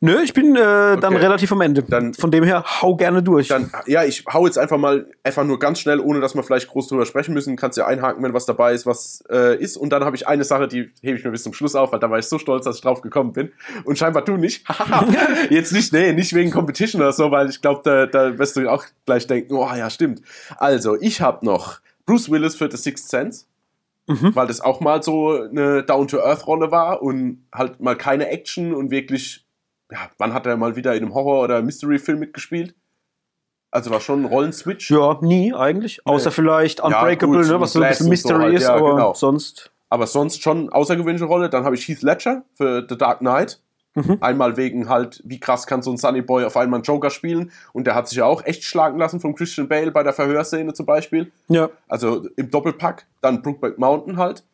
Nö, ich bin äh, dann Okay. relativ am Ende. Dann- Von dem her, hau gerne durch. dann, ja, ich hau jetzt einfach mal einfach nur ganz schnell, ohne dass wir vielleicht groß drüber sprechen müssen. Kannst ja einhaken, wenn was dabei ist, was äh, ist. Und dann habe ich eine Sache, die hebe ich mir bis zum Schluss auf, weil da war ich so stolz, dass ich drauf gekommen bin. Und scheinbar du nicht. [laughs] [laughs] jetzt nicht, nee, nicht wegen Competition oder so, weil ich glaube, da, da wirst du auch gleich denken, oh ja, stimmt. Also, ich habe noch Bruce Willis für The Sixth Sense. Mhm. Weil das auch mal so eine Down-to-Earth-Rolle war und halt mal keine Action und wirklich, ja, wann hat er mal wieder in einem Horror- oder Mystery-Film mitgespielt? Also war schon ein Rollenswitch. ja, nie eigentlich. Außer vielleicht Unbreakable, gut, ne, was so ein bisschen und so Mystery halt, ist, ja, aber genau. sonst. Aber sonst schon außergewöhnliche Rolle. Dann habe ich Heath Ledger für The Dark Knight. Mhm. Einmal wegen halt, wie krass kann so ein Sunny Boy auf einmal einen Joker spielen. Und der hat sich ja auch echt schlagen lassen von Christian Bale bei der Verhörszene zum Beispiel. Ja. Also im Doppelpack. Dann Brookback Mountain halt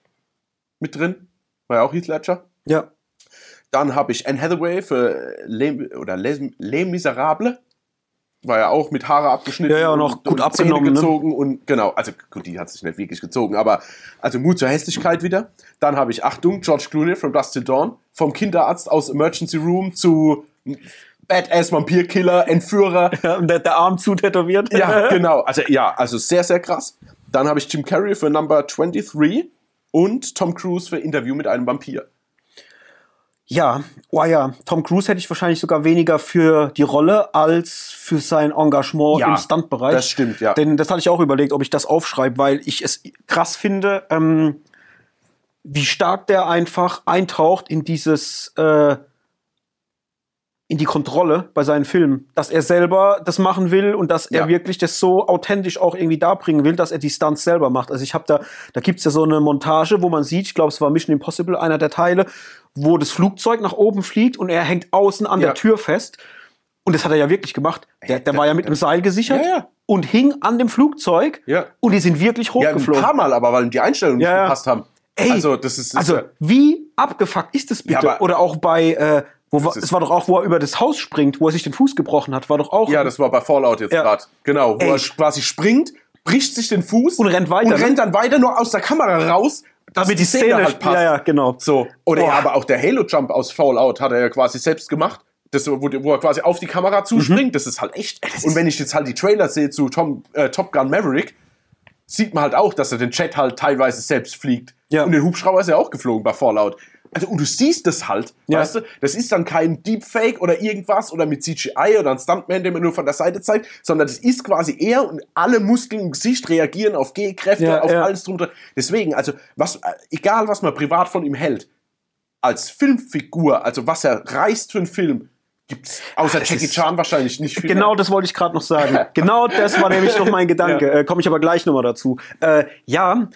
mit drin. War ja auch Heath Ledger. Ja. Dann habe ich Anne Hathaway für Les, oder Les, Les Miserables. War ja auch mit Haare abgeschnitten. Ja, ja, und auch gut Zähne abgenommen, ne? gezogen und genau, also gut, die hat sich nicht wirklich gezogen, aber also Mut zur Hässlichkeit wieder. Dann habe ich Achtung, George Clooney from Dust Till Dawn, vom Kinderarzt aus Emergency Room zu Badass Vampirkiller, Entführer. [laughs] ja und der, der Arm zutätowiert. Ja, [laughs] genau. Also ja, also sehr, sehr krass. Dann habe ich Jim Carrey für Number 23 und Tom Cruise für Interview mit einem Vampir. Ja, oh ja, Tom Cruise hätte ich wahrscheinlich sogar weniger für die Rolle als für sein Engagement Ja, im Stuntbereich. das stimmt, ja. Denn das hatte ich auch überlegt, ob ich das aufschreibe, weil ich es krass finde, ähm, wie stark der einfach eintaucht in dieses, äh, in die Kontrolle bei seinen Filmen, dass er selber das machen will und dass er Ja. wirklich das so authentisch auch irgendwie darbringen will, dass er die Stunts selber macht. Also ich habe da, da gibt's ja so eine Montage, wo man sieht, ich glaube, es war Mission Impossible, einer der Teile, wo das Flugzeug nach oben fliegt und er hängt außen an Ja. der Tür fest. Und das hat er ja wirklich gemacht. Der, der war ja mit einem Seil gesichert Ja, und hing an dem Flugzeug Ja. und die sind wirklich Ja, ein hochgeflogen. paar Mal, aber weil die Einstellungen nicht gepasst haben. Ey, also das ist, das also wie abgefuckt ist das bitte? Oder auch bei, äh, wo war, es war doch auch, wo er über das Haus springt, wo er sich den Fuß gebrochen hat, war doch auch. ja, das war bei Fallout jetzt Ja. gerade. Genau, wo Ey. er quasi springt, bricht sich den Fuß Und rennt weiter, und ne? rennt dann weiter nur aus der Kamera raus, damit die Szene, halt passt. Ja, ja, genau. So. Oder ja, aber auch der Halo-Jump aus Fallout hat er ja quasi selbst gemacht. Das, wo, wo er quasi auf die Kamera zuspringt, das ist halt echt. und wenn ich jetzt halt die Trailer sehe zu Tom, äh, Top Gun Maverick, sieht man halt auch, dass er den Jet halt teilweise selbst fliegt. Ja. Und den Hubschrauber ist er auch geflogen bei Fallout. Also, und du siehst das halt, Ja. weißt du? Das ist dann kein Deepfake oder irgendwas oder mit CGI oder ein Stuntman, den man nur von der Seite zeigt, sondern das ist quasi er und alle Muskeln im Gesicht reagieren auf G-Kräfte, Ja, auf ja. alles dran. Deswegen, also, was, egal was man privat von ihm hält, als Filmfigur, also was er reißt für einen Film, gibt's außer Ah, Jackie Chan wahrscheinlich nicht viel. Genau mehr. das wollte ich gerade noch sagen. [laughs] genau das war nämlich noch mein Gedanke. Ja. Äh, Komme ich aber gleich nochmal dazu. Äh, ja,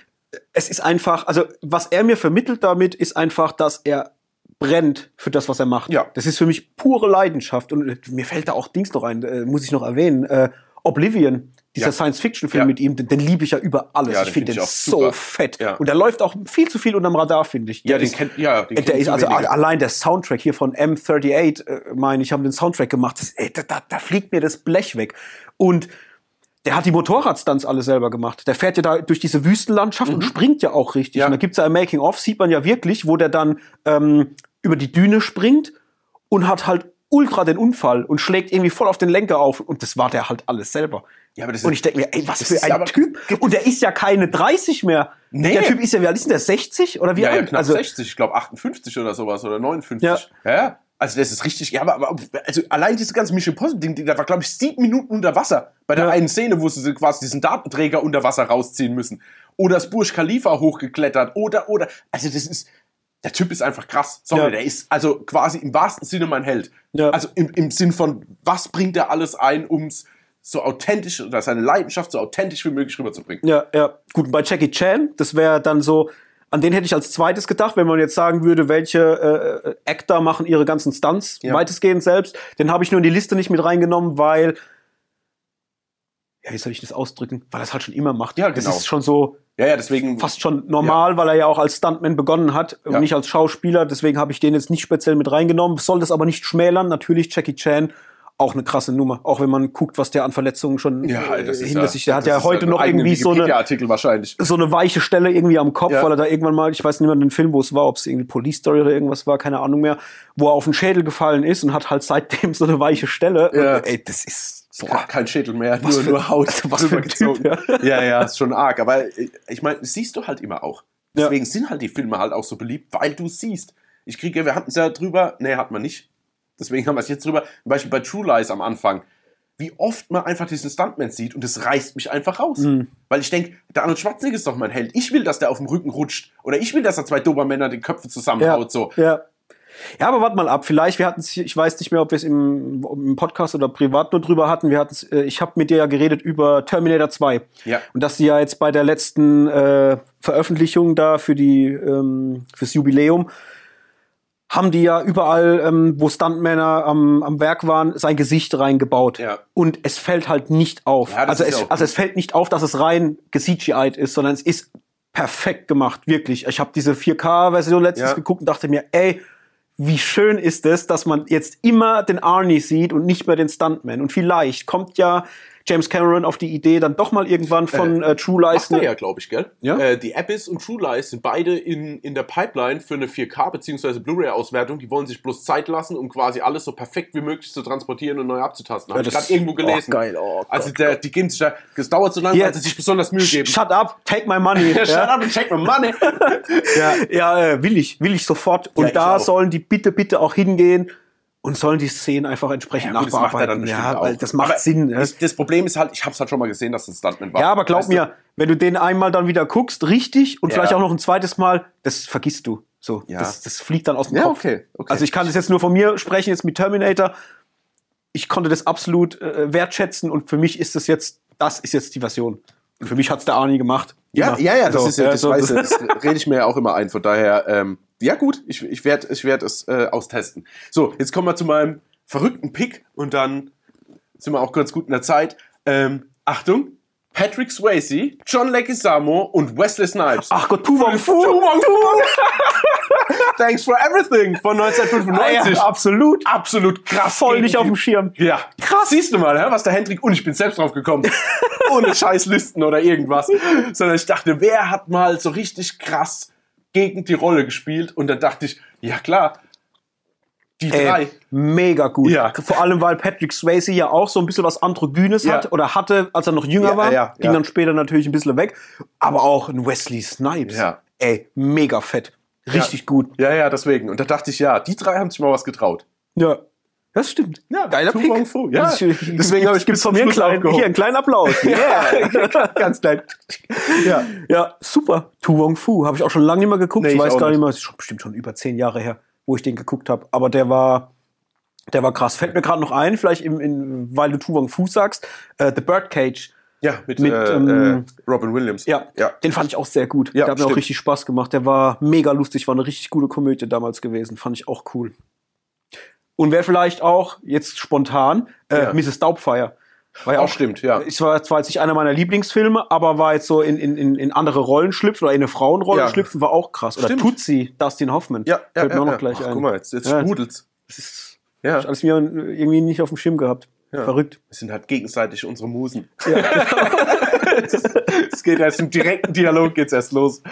es ist einfach, also was er mir vermittelt damit, ist einfach, dass er brennt für das, was er macht. Ja. Das ist für mich pure Leidenschaft. Und äh, mir fällt da auch Dings noch ein, äh, muss ich noch erwähnen. Äh, Oblivion, dieser Ja. Science-Fiction-Film Ja. mit ihm, den, den liebe ich ja über alles. Ja, ich finde find den so super. fett. Ja. Und der läuft auch viel zu viel unterm Radar, finde ich. Ja, Der den ist- kennt, ja, den der ist so also wenige. allein der Soundtrack hier von M38, äh, meine ich, haben den Soundtrack gemacht. Das, ey, da, da, da fliegt mir das Blech weg. Und der hat die Motorradstunts alle selber gemacht. Der fährt ja da durch diese Wüstenlandschaft und springt ja auch richtig. Mhm. Ja. Und da gibt's ja ein Making-of, sieht man ja wirklich, wo der dann ähm, über die Düne springt und hat halt ultra den Unfall und schlägt irgendwie voll auf den Lenker auf. Und das war der halt alles selber. Ja, aber das und ist- ich denke mir, ey, was für ein ja Typ. Und der ist ja keine 30 mehr. Nee. Der Typ ist ja, wie alt ist denn der? 60? Oder wie ja, ja, alt? knapp also, 60, ich glaube 58 oder sowas oder 59. Ja. ja. Also das ist richtig, ja, aber, aber also allein diese ganze Mission Impossible Ding, da war glaube ich sieben Minuten unter Wasser bei der Ja. einen Szene, wo sie quasi diesen Datenträger unter Wasser rausziehen müssen. Oder das Burj Khalifa hochgeklettert oder oder also das ist der Typ ist einfach krass. Sorry, Ja. der ist also quasi im wahrsten Sinne mein Held. Ja. Also im, im Sinn von was bringt er alles ein, ums so authentisch oder seine Leidenschaft so authentisch wie möglich rüberzubringen. Ja, ja. Gut, bei Jackie Chan, das wäre dann so, an den hätte ich als zweites gedacht, wenn man jetzt sagen würde, welche äh, Actor machen ihre ganzen Stunts Ja. weitestgehend selbst. Den habe ich nur in die Liste nicht mit reingenommen, weil, ja, wie soll ich das ausdrücken? Weil er es halt schon immer macht. Ja, Das genau. ist schon so Ja, ja, deswegen. fast schon normal, weil er ja auch als Stuntman begonnen hat und Ja. nicht als Schauspieler. Deswegen habe ich den jetzt nicht speziell mit reingenommen. Soll das aber nicht schmälern. Natürlich Jackie Chan. Auch eine krasse Nummer. Auch wenn man guckt, was der an Verletzungen schon Ja, äh, das ist hinter ja, sich. Der hat ja heute noch irgendwie so eine, wahrscheinlich. so eine weiche Stelle irgendwie am Kopf, Ja. weil er da irgendwann mal, ich weiß nicht mehr den Film, wo es war, ob es irgendwie Police Story oder irgendwas war, keine Ahnung mehr, wo er auf den Schädel gefallen ist und hat halt seitdem so eine weiche Stelle. Ja. Und, ey, das ist Boah, kein Schädel mehr, Was nur, für- nur Haut. Also [laughs] was für ein drüber Typ, gezogen. ja, ja, ist schon arg. Aber äh, ich meine, siehst du halt immer auch. Ja. Deswegen sind halt die Filme halt auch so beliebt, weil du siehst. Ich kriege, wir hatten es ja drüber, nee, hat man nicht. Deswegen haben wir es jetzt drüber. Zum Beispiel bei True Lies am Anfang. Wie oft man einfach diesen Stuntman sieht und das reißt mich einfach raus. Mhm. Weil ich denke, der Arnold Schwarzenegger ist doch mein Held. Ich will, dass der auf dem Rücken rutscht. Oder ich will, dass er zwei Dobermänner die Köpfe zusammenhaut. So. Ja. Ja, aber warte mal ab. Vielleicht, wir hatten es, ich weiß nicht mehr, ob wir es im, im Podcast oder privat nur drüber hatten. Wir hatten äh, ich habe mit dir ja geredet über Terminator 2. Ja. Und dass sie ja jetzt bei der letzten äh, Veröffentlichung da für die, ähm, fürs Jubiläum, haben die ja überall, ähm, wo Stuntmänner am, am Werk waren, sein Gesicht reingebaut. Ja. Und es fällt halt nicht auf. Ja, also, ist es, also es fällt nicht auf, dass es rein gecgi'd ist, sondern es ist perfekt gemacht, wirklich. Ich habe diese 4K-Version letztens Ja. geguckt und dachte mir, ey, wie schön ist es, dass man jetzt immer den Arnie sieht und nicht mehr den Stuntman. Und vielleicht kommt ja James Cameron auf die Idee, dann doch mal irgendwann von äh, True Lies. Er ja, glaube ich, gell? Ja? Äh, die Abyss und True Lies sind beide in, in der Pipeline für eine 4K- bzw. Blu-ray-Auswertung. Die wollen sich bloß Zeit lassen, um quasi alles so perfekt wie möglich zu transportieren und neu abzutasten. Habe Ja, ich gerade irgendwo gelesen. Oh, geil. Oh, also Gott, der, die geben sich da, das dauert so lange, Ja. weil sie sich besonders Mühe geben. Shut up, take my money. [laughs] Ja, shut up and check my money. [laughs] ja, ja äh, will ich, will ich sofort. Und da auch. sollen die bitte, bitte auch hingehen und sollen die Szenen einfach entsprechend Ja, gut, das nachbearbeiten. bestimmt ja, weil das macht Aber Sinn. Ja. Das, das Problem ist halt, ich habe es halt schon mal gesehen, dass ein Stuntman war. ja, aber glaub Weißt du? mir, wenn du den einmal dann wieder guckst, richtig, und Ja. vielleicht auch noch ein zweites Mal, das vergisst du. So, Ja. das, das fliegt dann aus dem Ja, Kopf. okay, okay. Also ich kann das jetzt nur von mir sprechen, jetzt mit Terminator. Ich konnte das absolut äh, wertschätzen und für mich ist das jetzt, das ist jetzt die Version. Für mich hat's der Arnie gemacht. Ja, ja, ja, das So, ist ja, das, so, weiß ich, das rede ich mir ja auch immer ein. Von daher, ähm, ja gut, ich, ich werde ich werd es äh, austesten. So, jetzt kommen wir zu meinem verrückten Pick und dann sind wir auch ganz gut in der Zeit. Ähm, Achtung, Patrick Swayze, John Leguizamo und Wesley Snipes. Ach Gott, Tu Wong [laughs] Fu. Tu Wong Fu. [laughs] Thanks for everything von 1995. Ja, absolut. Absolut krass. Voll nicht auf dem Schirm. ja, krass. Siehst du mal, was der Hendrik und ich bin selbst drauf gekommen. [laughs] Ohne Scheißlisten oder irgendwas. Sondern ich dachte, wer hat mal so richtig krass gegen die Rolle gespielt? Und dann dachte ich, ja klar, die drei. Ey, mega gut. Ja. Vor allem, weil Patrick Swayze ja auch so ein bisschen was Androgynes Ja. hat oder hatte, als er noch jünger Ja, war. ja, Ging ja. dann später natürlich ein bisschen weg. Aber auch ein Wesley Snipes. Ja. Ey, mega fett. Richtig Ja. gut. Ja, ja, deswegen. Und da dachte ich, ja, die drei haben sich mal was getraut. Ja. Das stimmt. Ja, Geiler Tu Pick. Wong Fu, ja. Das Deswegen habe ich gibt's von mir einen kleinen, hier einen kleinen Applaus. [laughs] Yeah. [laughs] Ganz klein. Ja. ja, super. Tu Wong Fu. Habe ich auch schon lange nicht mehr geguckt. Nee, ich ich weiß gar nicht mehr. Es ist bestimmt schon über zehn Jahre her, wo ich den geguckt habe. Aber der war, der war krass. Fällt mir gerade noch ein, vielleicht im, in, weil du Tu Wong Fu sagst, äh, The Birdcage. Ja, mit, Mit, äh, ähm, äh, Robin Williams. Ja, ja. den fand ich auch sehr gut. Ja, der hat mir auch richtig Spaß gemacht. Der war mega lustig, war eine richtig gute Komödie damals gewesen. Fand ich auch cool. Und wer vielleicht auch, jetzt spontan, äh, Ja. Mrs. Doubtfire. War ja Auch stimmt, ja. Es war zwar jetzt nicht einer meiner Lieblingsfilme, aber war jetzt so in, in, in, andere Rollen schlüpfen oder in eine Frauenrolle Ja. schlüpfen, war auch krass. Oder Stimmt. Tutsi, Dustin Hoffman. Ja, ja, Fällt mir ja, auch noch ja. gleich Ach, ein. Guck mal, jetzt, jetzt Ja. sprudelt's. Das ist Ja. alles mir irgendwie nicht auf dem Schirm gehabt. Ja. Verrückt. Wir sind halt gegenseitig unsere Musen. [laughs] Es geht erst im direkten Dialog geht's erst los.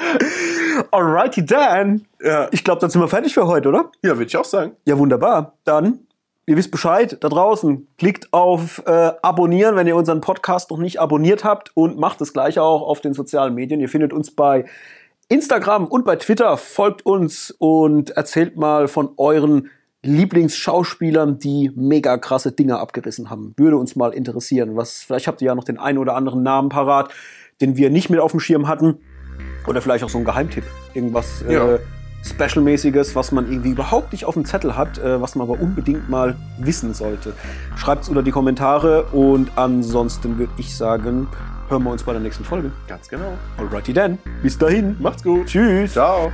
Alrighty dann. Ja, Ich glaube, dann sind wir fertig für heute, oder? ja würde ich auch sagen. Ja, wunderbar. Dann, ihr wisst Bescheid, da draußen. Klickt auf äh, Abonnieren, wenn ihr unseren Podcast noch nicht abonniert habt und macht das gleiche auch auf den sozialen Medien. Ihr findet uns bei Instagram und bei Twitter. Folgt uns und erzählt mal von euren Lieblingsschauspielern, die mega krasse Dinge abgerissen haben. Würde uns mal interessieren. Was, vielleicht habt ihr ja noch den einen oder anderen Namen parat, den wir nicht mit auf dem Schirm hatten. Oder vielleicht auch so ein Geheimtipp. Irgendwas Ja. äh, Special-mäßiges, was man irgendwie überhaupt nicht auf dem Zettel hat, äh, was man aber unbedingt mal wissen sollte. Schreibt es unter die Kommentare und ansonsten würde ich sagen, hören wir uns bei der nächsten Folge. Ganz genau. Alrighty then. Bis dahin. Macht's gut. Tschüss. Ciao.